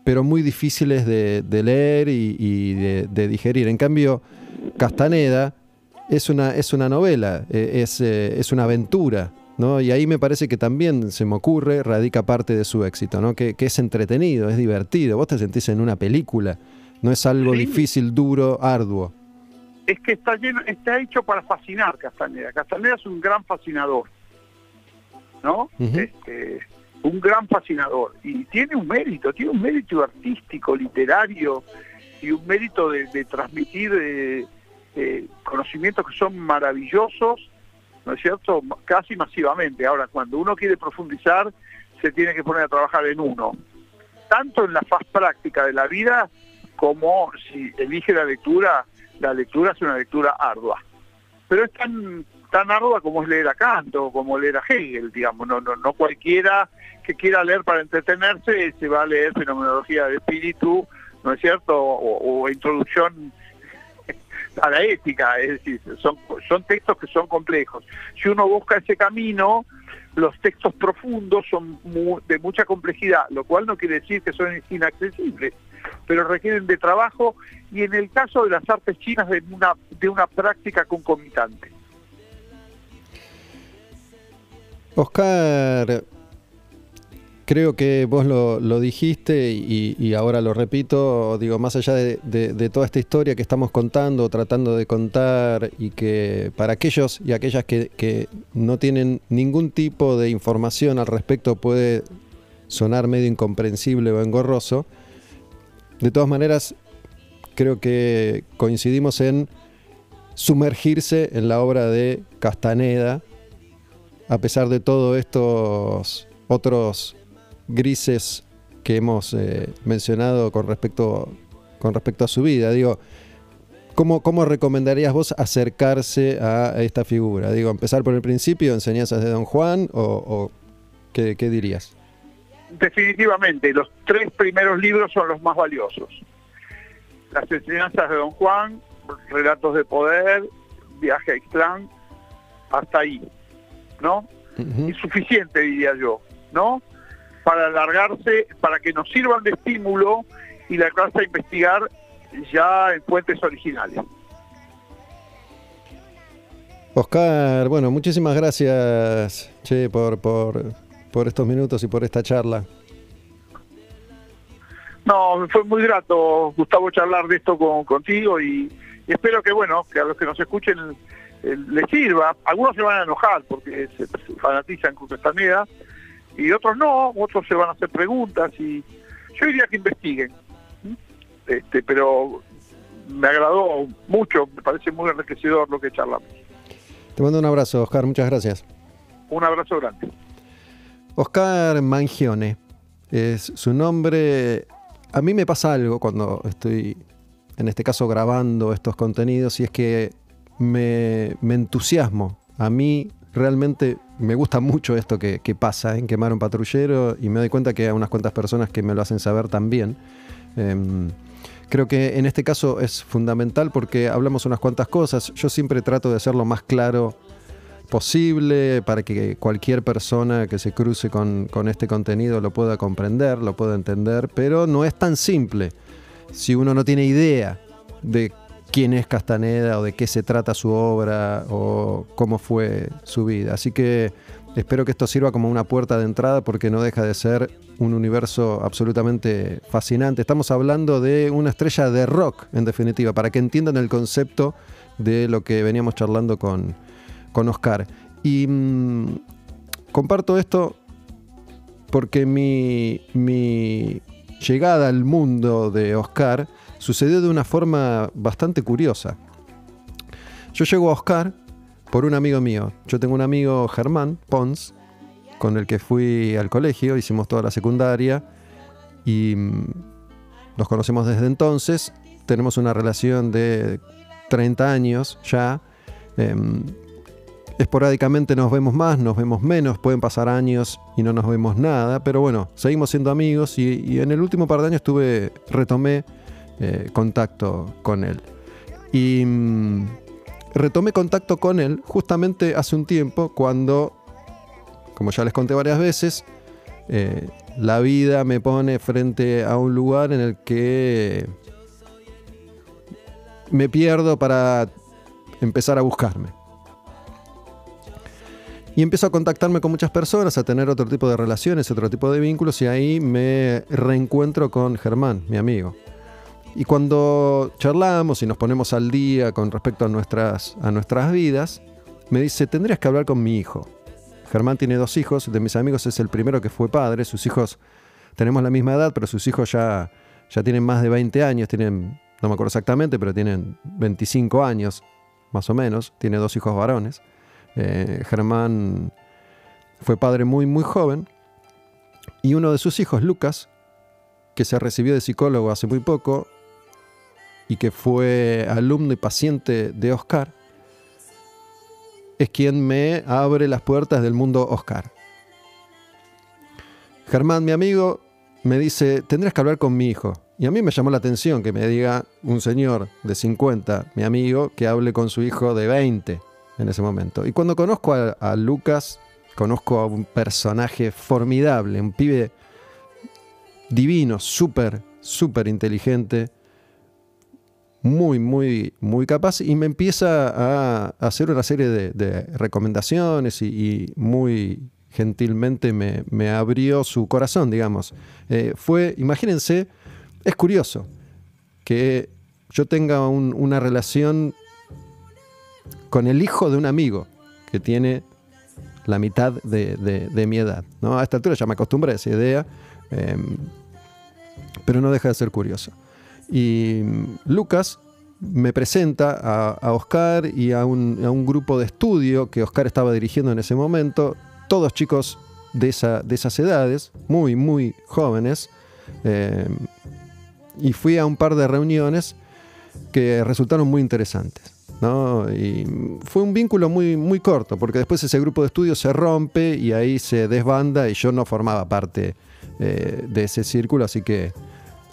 pero muy difíciles de, de leer y, y de, de, digerir. En cambio, Castaneda es una, es una novela, eh, es, eh, es, una aventura. ¿no? Y ahí me parece que también se me ocurre, radica parte de su éxito, ¿no? que, que es entretenido, es divertido. Vos te sentís en una película, no es algo Sí. difícil, duro, arduo. Es que está lleno, está hecho para fascinar Castaneda. Castaneda es un gran fascinador, ¿no? Este, un gran fascinador. Y tiene un mérito, tiene un mérito artístico, literario, y un mérito de, de transmitir eh, eh, conocimientos que son maravillosos, ¿no es cierto? Casi masivamente. Ahora, cuando uno quiere profundizar, se tiene que poner a trabajar en uno. Tanto en la faz práctica de la vida, como si elige la lectura, la lectura es una lectura ardua. Pero es tan tan ardua como es leer a Kant o como leer a Hegel, digamos. No, no, no cualquiera que quiera leer para entretenerse se va a leer Fenomenología del Espíritu, ¿no es cierto? O, Introducción [laughs] a la ética, es decir, son, son textos que son complejos. Si uno busca ese camino, los textos profundos son de mucha complejidad, lo cual no quiere decir que son inaccesibles, pero requieren de trabajo y en el caso de las artes chinas de una, de una práctica concomitante. Oscar, creo que vos lo, lo dijiste y, ahora lo repito, digo, más allá de, de- de toda esta historia que estamos contando, tratando de contar, y que para aquellos y aquellas que, que no tienen ningún tipo de información al respecto puede sonar medio incomprensible o engorroso, de todas maneras, creo que coincidimos en sumergirse en la obra de Castaneda, a pesar de todos estos otros grises que hemos eh, mencionado con respecto, con respecto a su vida. Digo, ¿cómo, ¿cómo recomendarías vos acercarse a esta figura? Digo, empezar por el principio, enseñanzas de Don Juan, o, o ¿qué, qué dirías? Definitivamente, los tres primeros libros son los más valiosos. Las enseñanzas de Don Juan, Relatos de Poder, Viaje a Ixtlán, hasta ahí, ¿no? Ujú. Insuficiente, diría yo, ¿no? Para alargarse, para que nos sirvan de estímulo y la clase a investigar ya en fuentes originales. Oscar, bueno, muchísimas gracias, che, por, por, por estos minutos y por esta charla. No, fue muy grato, Gustavo, charlar de esto con, contigo y, y espero que, bueno, que a los que nos escuchen eh, les sirva. Algunos se van a enojar porque se, fanatizan con Castaneda y otros no, otros se van a hacer preguntas y yo diría que investiguen. Este, pero me agradó mucho, me parece muy enriquecedor lo que charlamos. Te mando un abrazo, Oscar, muchas gracias. Un abrazo grande. Oscar Mangione es su nombre. A mí me pasa algo cuando estoy, en este caso, grabando estos contenidos y es que me, entusiasmo. A mí realmente me gusta mucho esto que, pasa en Quemar un Patrullero y me doy cuenta que hay unas cuantas personas que me lo hacen saber también. Em, creo que en este caso es fundamental porque hablamos unas cuantas cosas. Yo siempre trato de ser lo más claro posible para que cualquier persona que se cruce con, con este contenido lo pueda comprender, lo pueda entender, pero no es tan simple si uno no tiene idea de quién es Castaneda o de qué se trata su obra o cómo fue su vida. Así que espero que esto sirva como una puerta de entrada porque no deja de ser un universo absolutamente fascinante. Estamos hablando de una estrella de rock, en definitiva, para que entiendan el concepto de lo que veníamos charlando con, con Oscar. Y mm, comparto esto porque mi, mi llegada al mundo de Oscar sucedió de una forma bastante curiosa. Yo llego a Oscar por un amigo mío. Yo tengo un amigo Germán Pons, con el que fui al colegio, hicimos toda la secundaria y mm, nos conocemos desde entonces. Tenemos una relación de 30 años ya. Em, esporádicamente nos vemos más, nos vemos menos, pueden pasar años y no nos vemos nada, pero bueno, seguimos siendo amigos y, en el último par de años tuve, retomé eh, contacto con él. Y mm, retomé contacto con él justamente hace un tiempo cuando, como ya les conté varias veces, eh, la vida me pone frente a un lugar en el que me pierdo para empezar a buscarme. Y empiezo a contactarme con muchas personas, a tener otro tipo de relaciones, otro tipo de vínculos, y ahí me reencuentro con Germán, mi amigo. Y cuando charlamos y nos ponemos al día con respecto a nuestras, a nuestras vidas, me dice, tendrías que hablar con mi hijo. Germán tiene dos hijos, de mis amigos es el primero que fue padre, sus hijos, tenemos la misma edad, pero sus hijos ya, ya tienen más de 20 años, tienen, no me acuerdo exactamente, pero tienen 25 años, más o menos, tiene dos hijos varones. Eh, Germán fue padre muy, muy joven. Y uno de sus hijos, Lucas, que se recibió de psicólogo hace muy poco y que fue alumno y paciente de Oscar, es quien me abre las puertas del mundo Oscar. Germán, mi amigo, me dice, tendrás que hablar con mi hijo. Y a mí me llamó la atención que me diga un señor de 50, mi amigo, que hable con su hijo de 20 en ese momento. Y cuando conozco a, Lucas, conozco a un personaje formidable, un pibe divino, súper, súper inteligente, muy, muy, muy capaz y me empieza a, hacer una serie de, recomendaciones y, muy gentilmente me, abrió su corazón, digamos. Eh, fue, imagínense, es curioso que yo tenga un- una relación con el hijo de un amigo que tiene la mitad de, mi edad. ¿no? A esta altura ya me acostumbré a esa idea, eh, pero no deja de ser curioso. Y mm, Lucas me presenta a, Oscar y a un, grupo de estudio que Oscar estaba dirigiendo en ese momento, todos chicos de, esa, de esas edades, muy, muy jóvenes. eh, y fui a un par de reuniones que resultaron muy interesantes. ¿No? Y fue un vínculo muy, muy corto, porque después ese grupo de estudio se rompe y ahí se desbanda y yo no formaba parte eh, de ese círculo, así que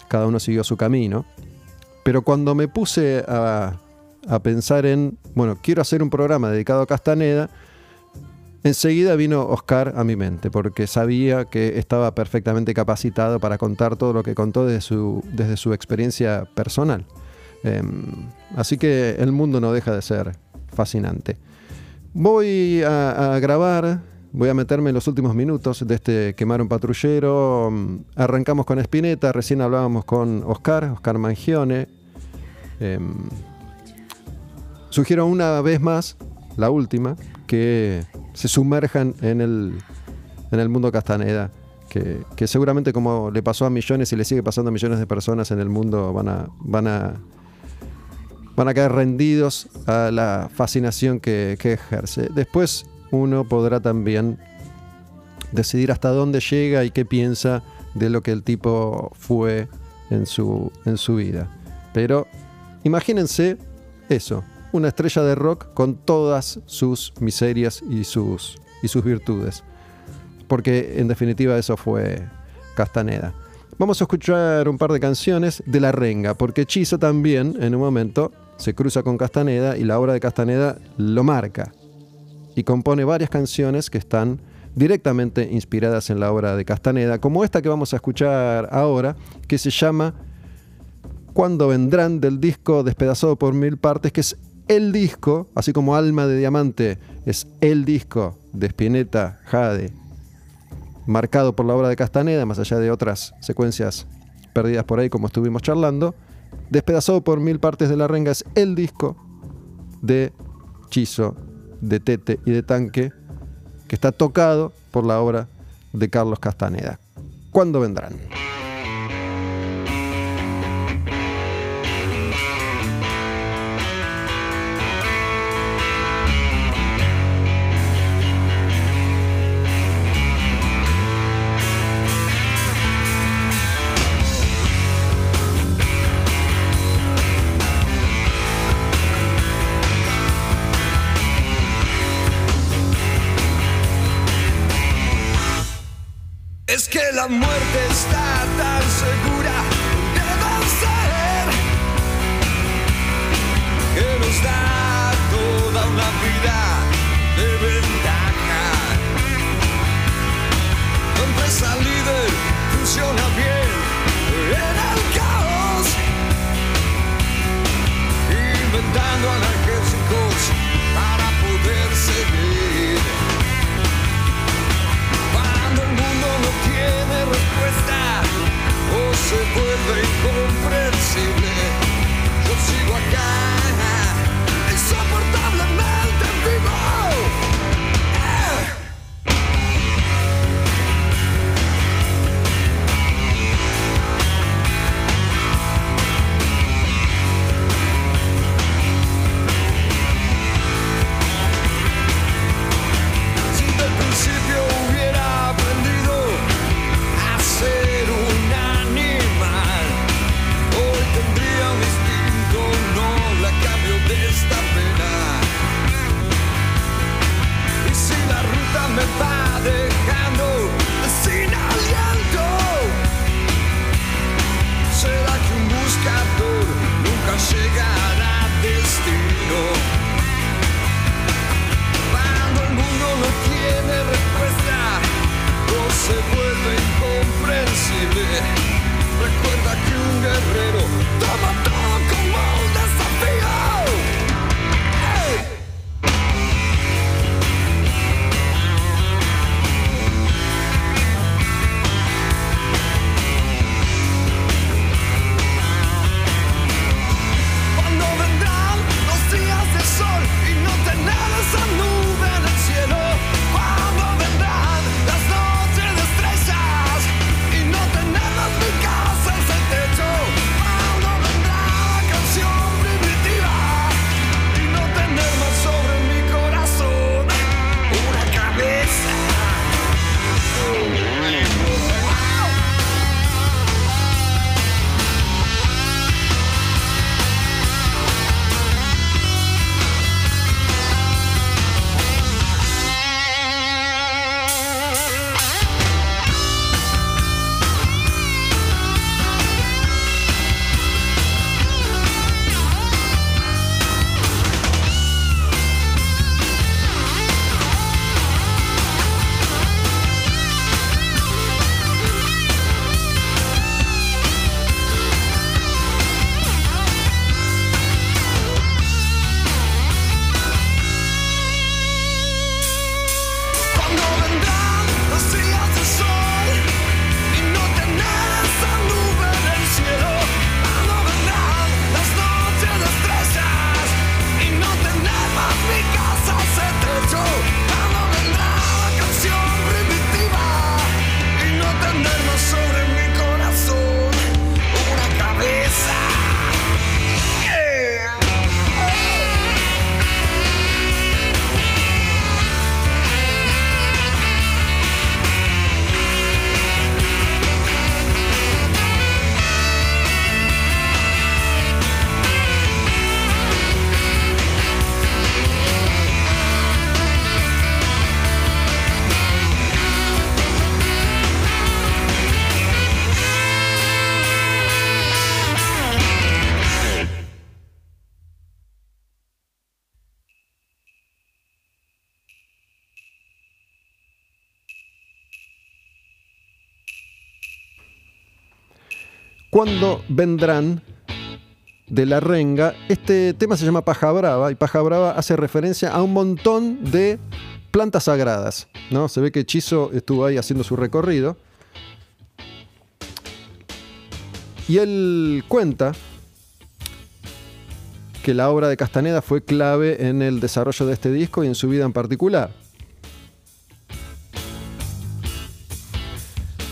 cada uno siguió su camino. Pero cuando me puse a, a pensar en, bueno, quiero hacer un programa dedicado a Castaneda, enseguida vino Oscar a mi mente, porque sabía que estaba perfectamente capacitado para contar todo lo que contó desde su, desde su experiencia personal. Em, así que el mundo no deja de ser fascinante. Voy a, grabar, voy a meterme en los últimos minutos de este Quemar un patrullero. Mm, Arrancamos con Spinetta, recién hablábamos con Oscar, Oscar Mangione. Em, sugiero una vez más, la última, que se sumerjan en el, en el mundo Castaneda. Que, que seguramente como le pasó a millones y le sigue pasando a millones de personas en el mundo van a, van a, van a caer rendidos a la fascinación que, ejerce. Después uno podrá también decidir hasta dónde llega y qué piensa de lo que el tipo fue en su, en su vida. Pero imagínense eso, una estrella de rock con todas sus miserias y sus, y sus virtudes. Porque en definitiva eso fue Castaneda. Vamos a escuchar un par de canciones de La Renga, porque Chizo también en un momento se cruza con Castaneda y la obra de Castaneda lo marca. Y compone varias canciones que están directamente inspiradas en la obra de Castaneda, como esta que vamos a escuchar ahora, que se llama Cuando vendrán del disco Despedazado por Mil Partes, que es el disco, así como Alma de Diamante es el disco de Spinetta Jade, marcado por la obra de Castaneda, más allá de otras secuencias perdidas por ahí como estuvimos charlando. Despedazado por mil partes de la renga es el disco de Chizo, de Tete y de Tanque, que está tocado por la obra de Carlos Castaneda. ¿Cuándo vendrán? La muerte Cuando vendrán de la renga, este tema se llama Paja Brava y Paja Brava hace referencia a un montón de plantas sagradas. ¿no? Se ve que Chizo estuvo ahí haciendo su recorrido. Y él cuenta que la obra de Castaneda fue clave en el desarrollo de este disco y en su vida en particular.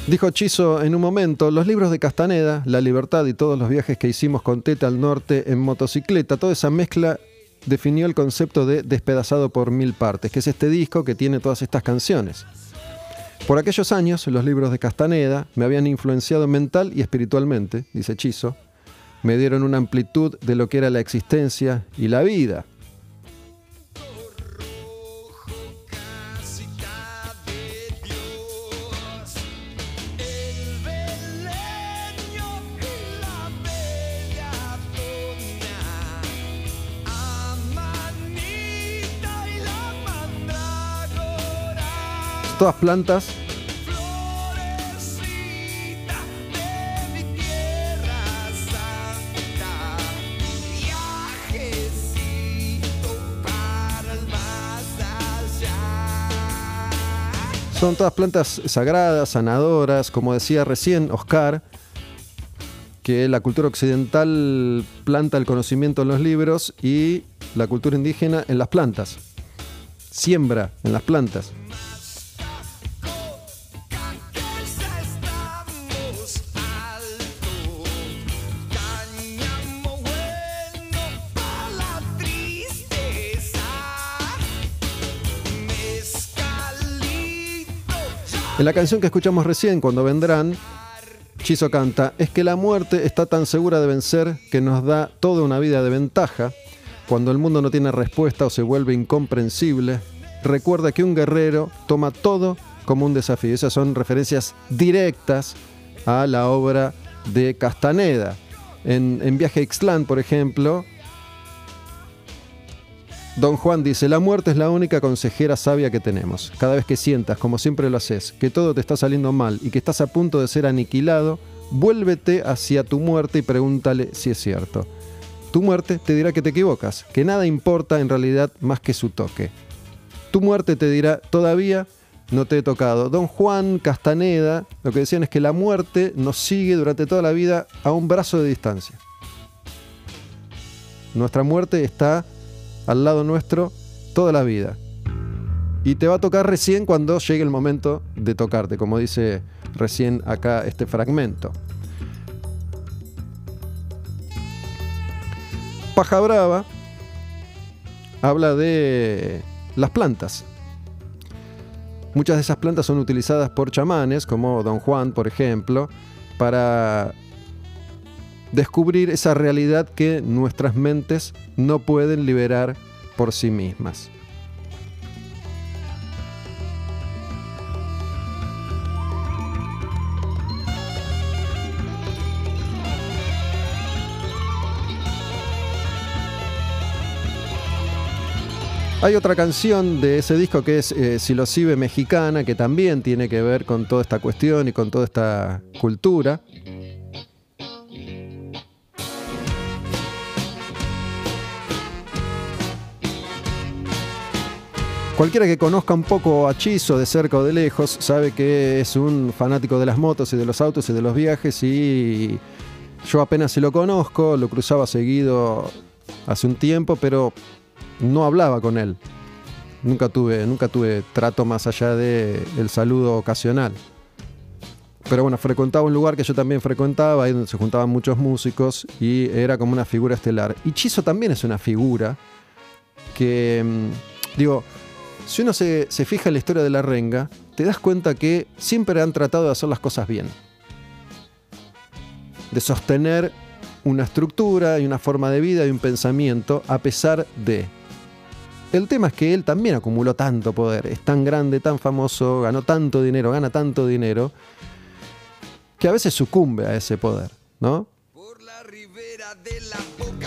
Dijo Chizo en un momento, los libros de Castaneda, La Libertad y todos los viajes que hicimos con Teta al norte en motocicleta, toda esa mezcla definió el concepto de Despedazado por mil partes, que es este disco que tiene todas estas canciones. Por aquellos años, los libros de Castaneda me habían influenciado mental y espiritualmente, dice Chizo. Me dieron una amplitud de lo que era la existencia y la vida. Más allá. Son todas plantas sagradas, sanadoras, como decía recién Oscar, que la cultura occidental planta el conocimiento en los libros y la cultura indígena en las plantas. Siembra en las plantas. En la canción que escuchamos recién, cuando vendrán, Chizo canta, es que la muerte está tan segura de vencer que nos da toda una vida de ventaja. Cuando el mundo no tiene respuesta o se vuelve incomprensible, recuerda que un guerrero toma todo como un desafío. Esas son referencias directas a la obra de Castaneda. En, en Viaje a Ixtlán, por ejemplo, Don Juan dice, la muerte es la única consejera sabia que tenemos. Cada vez que sientas, como siempre lo haces, que todo te está saliendo mal y que estás a punto de ser aniquilado, vuélvete hacia tu muerte y pregúntale si es cierto. Tu muerte te dirá que te equivocas, que nada importa en realidad más que su toque. Tu muerte te dirá, todavía no te he tocado. Don Juan Castaneda, lo que decían es que la muerte nos sigue durante toda la vida a un brazo de distancia. Nuestra muerte está al lado nuestro toda la vida. Y te va a tocar recién cuando llegue el momento de tocarte, como dice recién acá este fragmento. Paja Brava habla de las plantas. Muchas de esas plantas son utilizadas por chamanes, como Don Juan, por ejemplo, para descubrir esa realidad que nuestras mentes no pueden liberar por sí mismas. Hay otra canción de ese disco que es eh, Silosive Mexicana, que también tiene que ver con toda esta cuestión y con toda esta cultura. Cualquiera que conozca un poco a Chizo de cerca o de lejos sabe que es un fanático de las motos y de los autos y de los viajes y yo apenas se lo conozco, lo cruzaba seguido hace un tiempo, pero no hablaba con él. Nunca tuve, nunca tuve trato más allá de el saludo ocasional. Pero bueno, frecuentaba un lugar que yo también frecuentaba, ahí donde se juntaban muchos músicos y era como una figura estelar. Y Chizo también es una figura que, mm, digo, si uno se, se fija en la historia de la renga, te das cuenta que siempre han tratado de hacer las cosas bien. De sostener una estructura y una forma de vida y un pensamiento a pesar de. El tema es que él también acumuló tanto poder, es tan grande, tan famoso, ganó tanto dinero, gana tanto dinero, que a veces sucumbe a ese poder, ¿no? Por la ribera de la boca,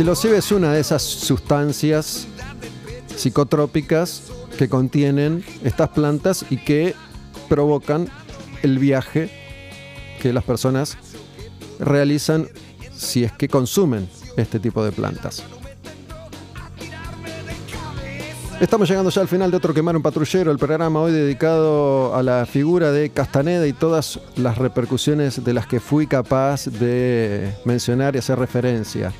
Psilocibe es una de esas sustancias psicotrópicas que contienen estas plantas y que provocan el viaje que las personas realizan si es que consumen este tipo de plantas. Estamos llegando ya al final de otro Quemar un Patrullero, el programa hoy dedicado a la figura de Castaneda y todas las repercusiones de las que fui capaz de mencionar y hacer referencia.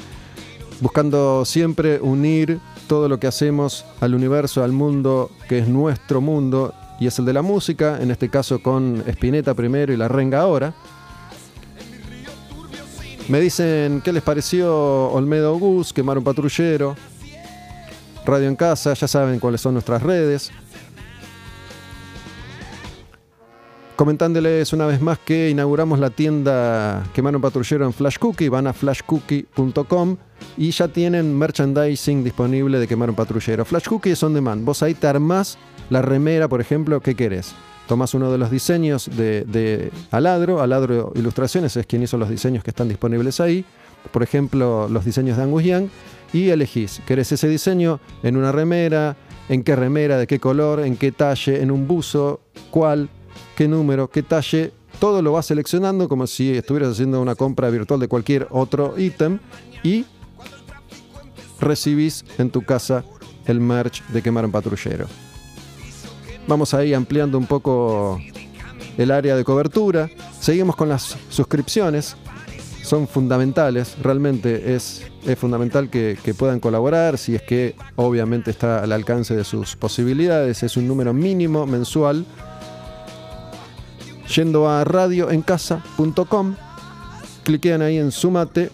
Buscando siempre unir todo lo que hacemos al universo, al mundo que es nuestro mundo y es el de la música, en este caso con Spinetta primero y La Renga ahora. Me dicen qué les pareció Olmedo Gus, Quemar un Patrullero, Radio en Casa, ya saben cuáles son nuestras redes. Comentándoles una vez más que inauguramos la tienda Quemar un Patrullero en Flash Cookie, van a flashcookie.com y ya tienen merchandising disponible de Quemar un Patrullero. Flash Cookie es on demand, vos ahí te armás la remera, por ejemplo, ¿qué querés? Tomás uno de los diseños de, de Aladro, Aladro Ilustraciones es quien hizo los diseños que están disponibles ahí, por ejemplo, los diseños de Angus Young, y elegís, ¿querés ese diseño en una remera? ¿En qué remera? ¿De qué color? ¿En qué talle? ¿En un buzo? ¿Cuál? ¿Qué número? ¿Qué talle? Todo lo vas seleccionando como si estuvieras haciendo una compra virtual de cualquier otro ítem y recibís en tu casa el merch de Quemar un Patrullero. Vamos ahí ampliando un poco el área de cobertura. Seguimos con las suscripciones. Son fundamentales, realmente es, es fundamental que, que puedan colaborar, si es que obviamente está al alcance de sus posibilidades. Es un número mínimo mensual. Yendo a radioencasa.com, cliquean ahí en Sumate,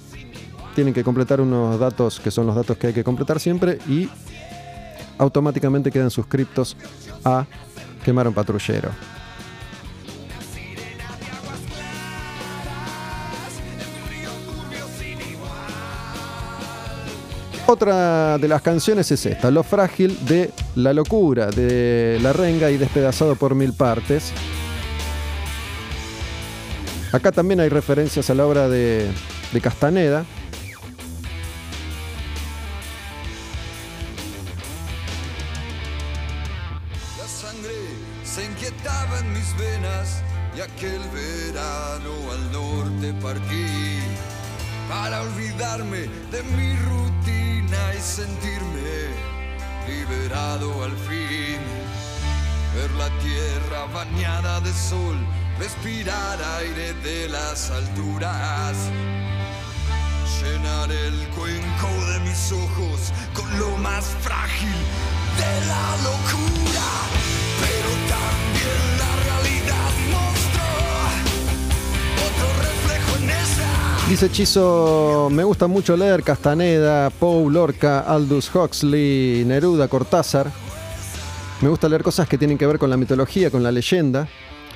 tienen que completar unos datos que son los datos que hay que completar siempre y automáticamente quedan suscriptos a Quemar un Patrullero. Otra de las canciones es esta, Lo frágil de La locura de La Renga y despedazado por mil partes. Acá también hay referencias a la obra de, de Castaneda. La sangre se inquietaba en mis venas y aquel verano al norte partí para olvidarme de mi rutina y sentirme liberado al fin. Ver la tierra bañada de sol, respirar aire de las alturas. Llenar el cuenco de mis ojos con lo más frágil de la locura. Pero también la realidad mostró otro reflejo en esa. Dice Chizo, me gusta mucho leer Castaneda, Poe, Lorca, Aldous Huxley, Neruda, Cortázar. Me gusta leer cosas que tienen que ver con la mitología, con la leyenda.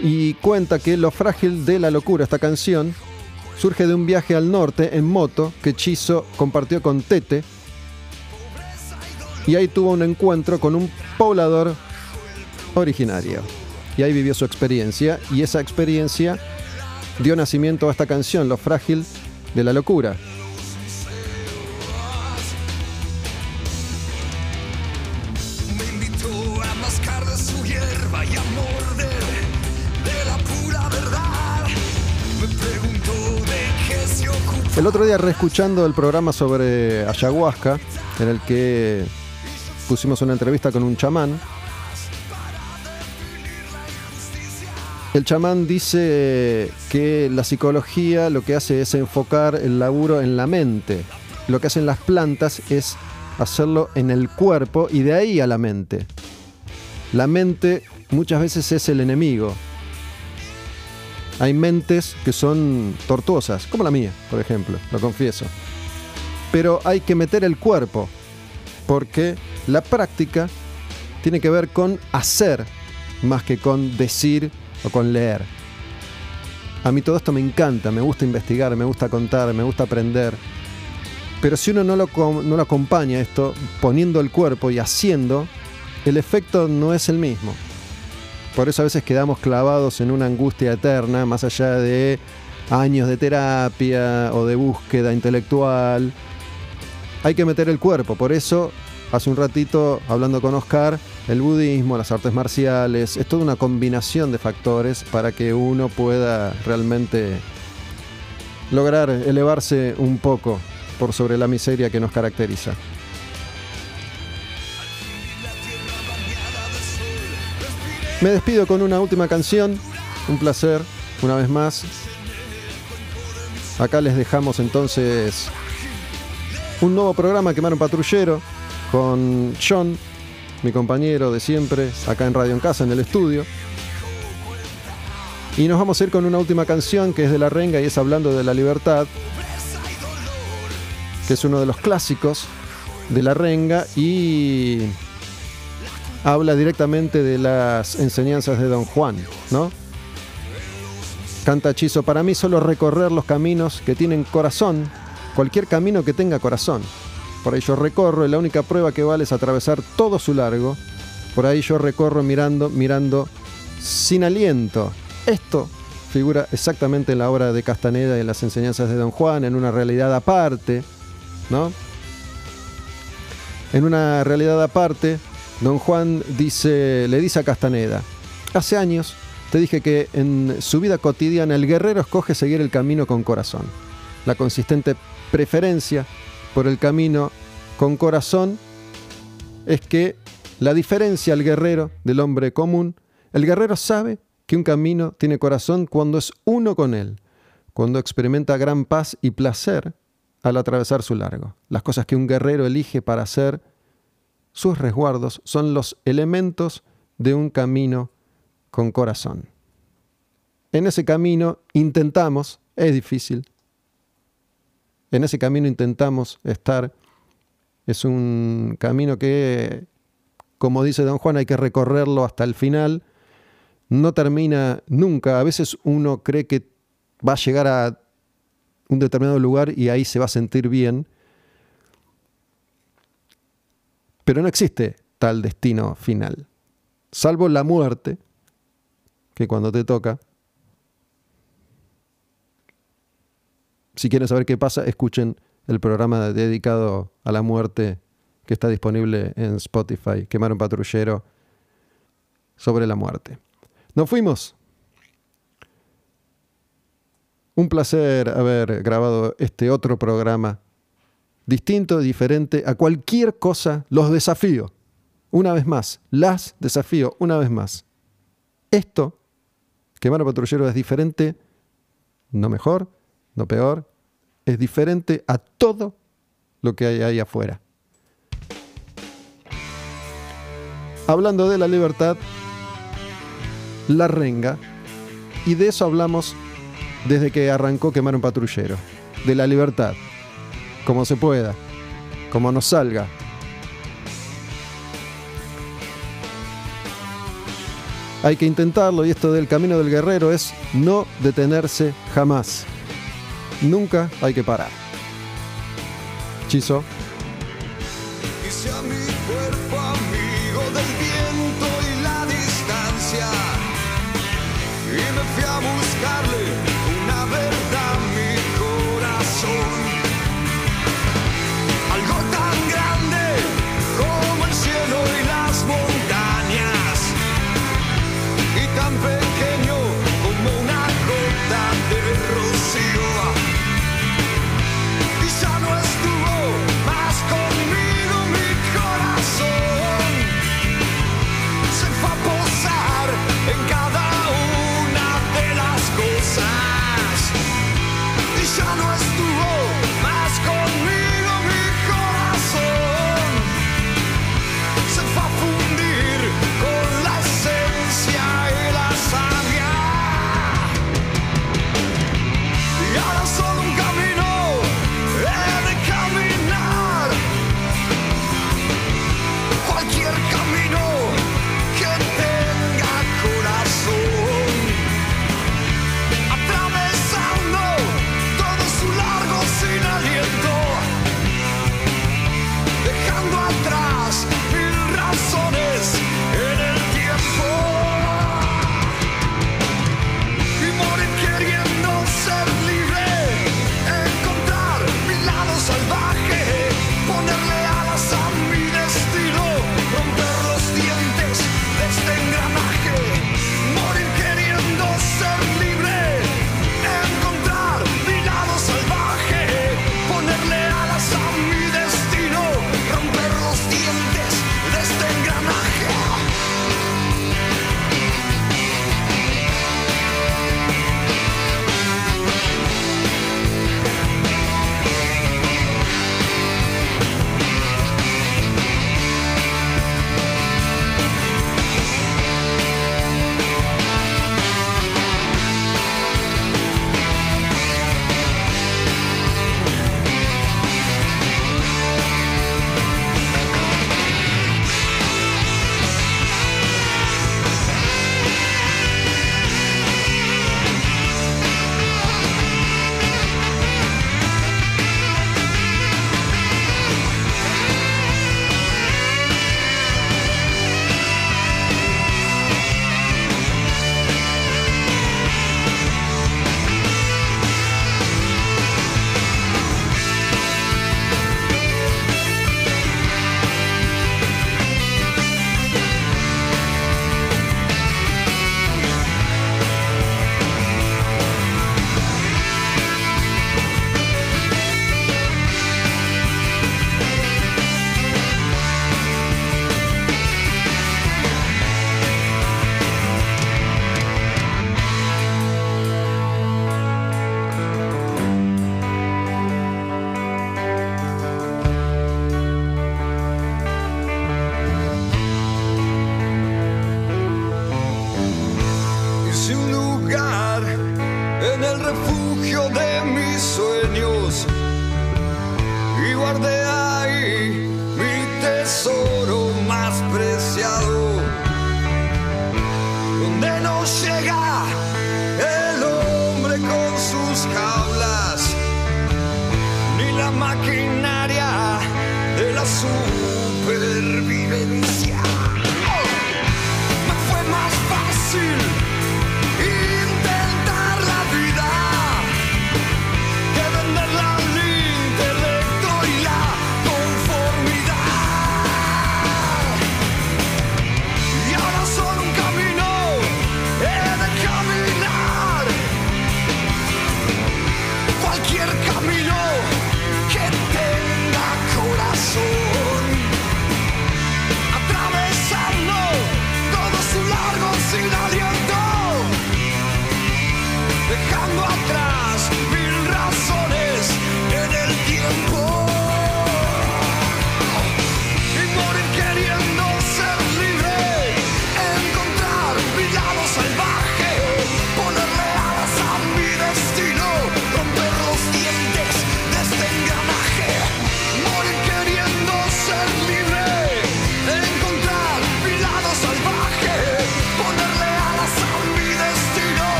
Y cuenta que Lo frágil de la locura, esta canción, surge de un viaje al norte en moto que Chizo compartió con Tete. Y ahí tuvo un encuentro con un poblador originario. Y ahí vivió su experiencia. Y esa experiencia dio nacimiento a esta canción, Lo frágil de la locura. El otro día reescuchando el programa sobre ayahuasca, en el que pusimos una entrevista con un chamán, el chamán dice que la psicología lo que hace es enfocar el laburo en la mente. Lo que hacen las plantas es hacerlo en el cuerpo y de ahí a la mente. La mente muchas veces es el enemigo. Hay mentes que son tortuosas, como la mía, por ejemplo, lo confieso. Pero hay que meter el cuerpo, porque la práctica tiene que ver con hacer más que con decir o con leer. A mí todo esto me encanta, me gusta investigar, me gusta contar, me gusta aprender. Pero si uno no lo, acompaña esto poniendo el cuerpo y haciendo, el efecto no es el mismo. Por eso a veces quedamos clavados en una angustia eterna, más allá de años de terapia o de búsqueda intelectual. Hay que meter el cuerpo, por eso hace un ratito hablando con Oscar, el budismo, las artes marciales, es toda una combinación de factores para que uno pueda realmente lograr elevarse un poco por sobre la miseria que nos caracteriza. Me despido con una última canción, un placer, una vez más. Acá les dejamos entonces un nuevo programa Quemaron Patrullero con John, mi compañero de siempre, acá en Radio en Casa, en el estudio. Y nos vamos a ir con una última canción que es de La Renga y es Hablando de la Libertad, que es uno de los clásicos de La Renga y habla directamente de las enseñanzas de Don Juan, ¿no? Canta Hechizo, para mí solo recorrer los caminos que tienen corazón, cualquier camino que tenga corazón. Por ahí yo recorro y la única prueba que vale es atravesar todo su largo. Por ahí yo recorro mirando, mirando sin aliento. Esto figura exactamente en la obra de Castaneda y en las enseñanzas de Don Juan, en una realidad aparte, ¿no? En una realidad aparte, Don Juan le dice a Castaneda, hace años te dije que en su vida cotidiana el guerrero escoge seguir el camino con corazón. La consistente preferencia por el camino con corazón es que la diferencia al guerrero del hombre común, el guerrero sabe que un camino tiene corazón cuando es uno con él, cuando experimenta gran paz y placer al atravesar su largo. Las cosas que un guerrero elige para hacer sus resguardos son los elementos de un camino con corazón. En ese camino intentamos, es difícil, en ese camino intentamos estar, es un camino que, como dice don Juan, hay que recorrerlo hasta el final, no termina nunca, a veces uno cree que va a llegar a un determinado lugar y ahí se va a sentir bien, pero no existe tal destino final, salvo la muerte, que cuando te toca, si quieren saber qué pasa, escuchen el programa dedicado a la muerte que está disponible en Spotify, Quemar un patrullero sobre la muerte. Nos fuimos. Un placer haber grabado este otro programa distinto, diferente a cualquier cosa, los desafío. Una vez más, las desafío una vez más. Esto, Quemar a Patrullero, es diferente, no mejor, no peor, es diferente a todo lo que hay ahí afuera. Hablando de la libertad, la renga, y de eso hablamos desde que arrancó Quemar un Patrullero, de la libertad como se pueda, como nos salga. Hay que intentarlo y esto del camino del guerrero es no detenerse jamás. Nunca hay que parar. Chizo. Y a buscarle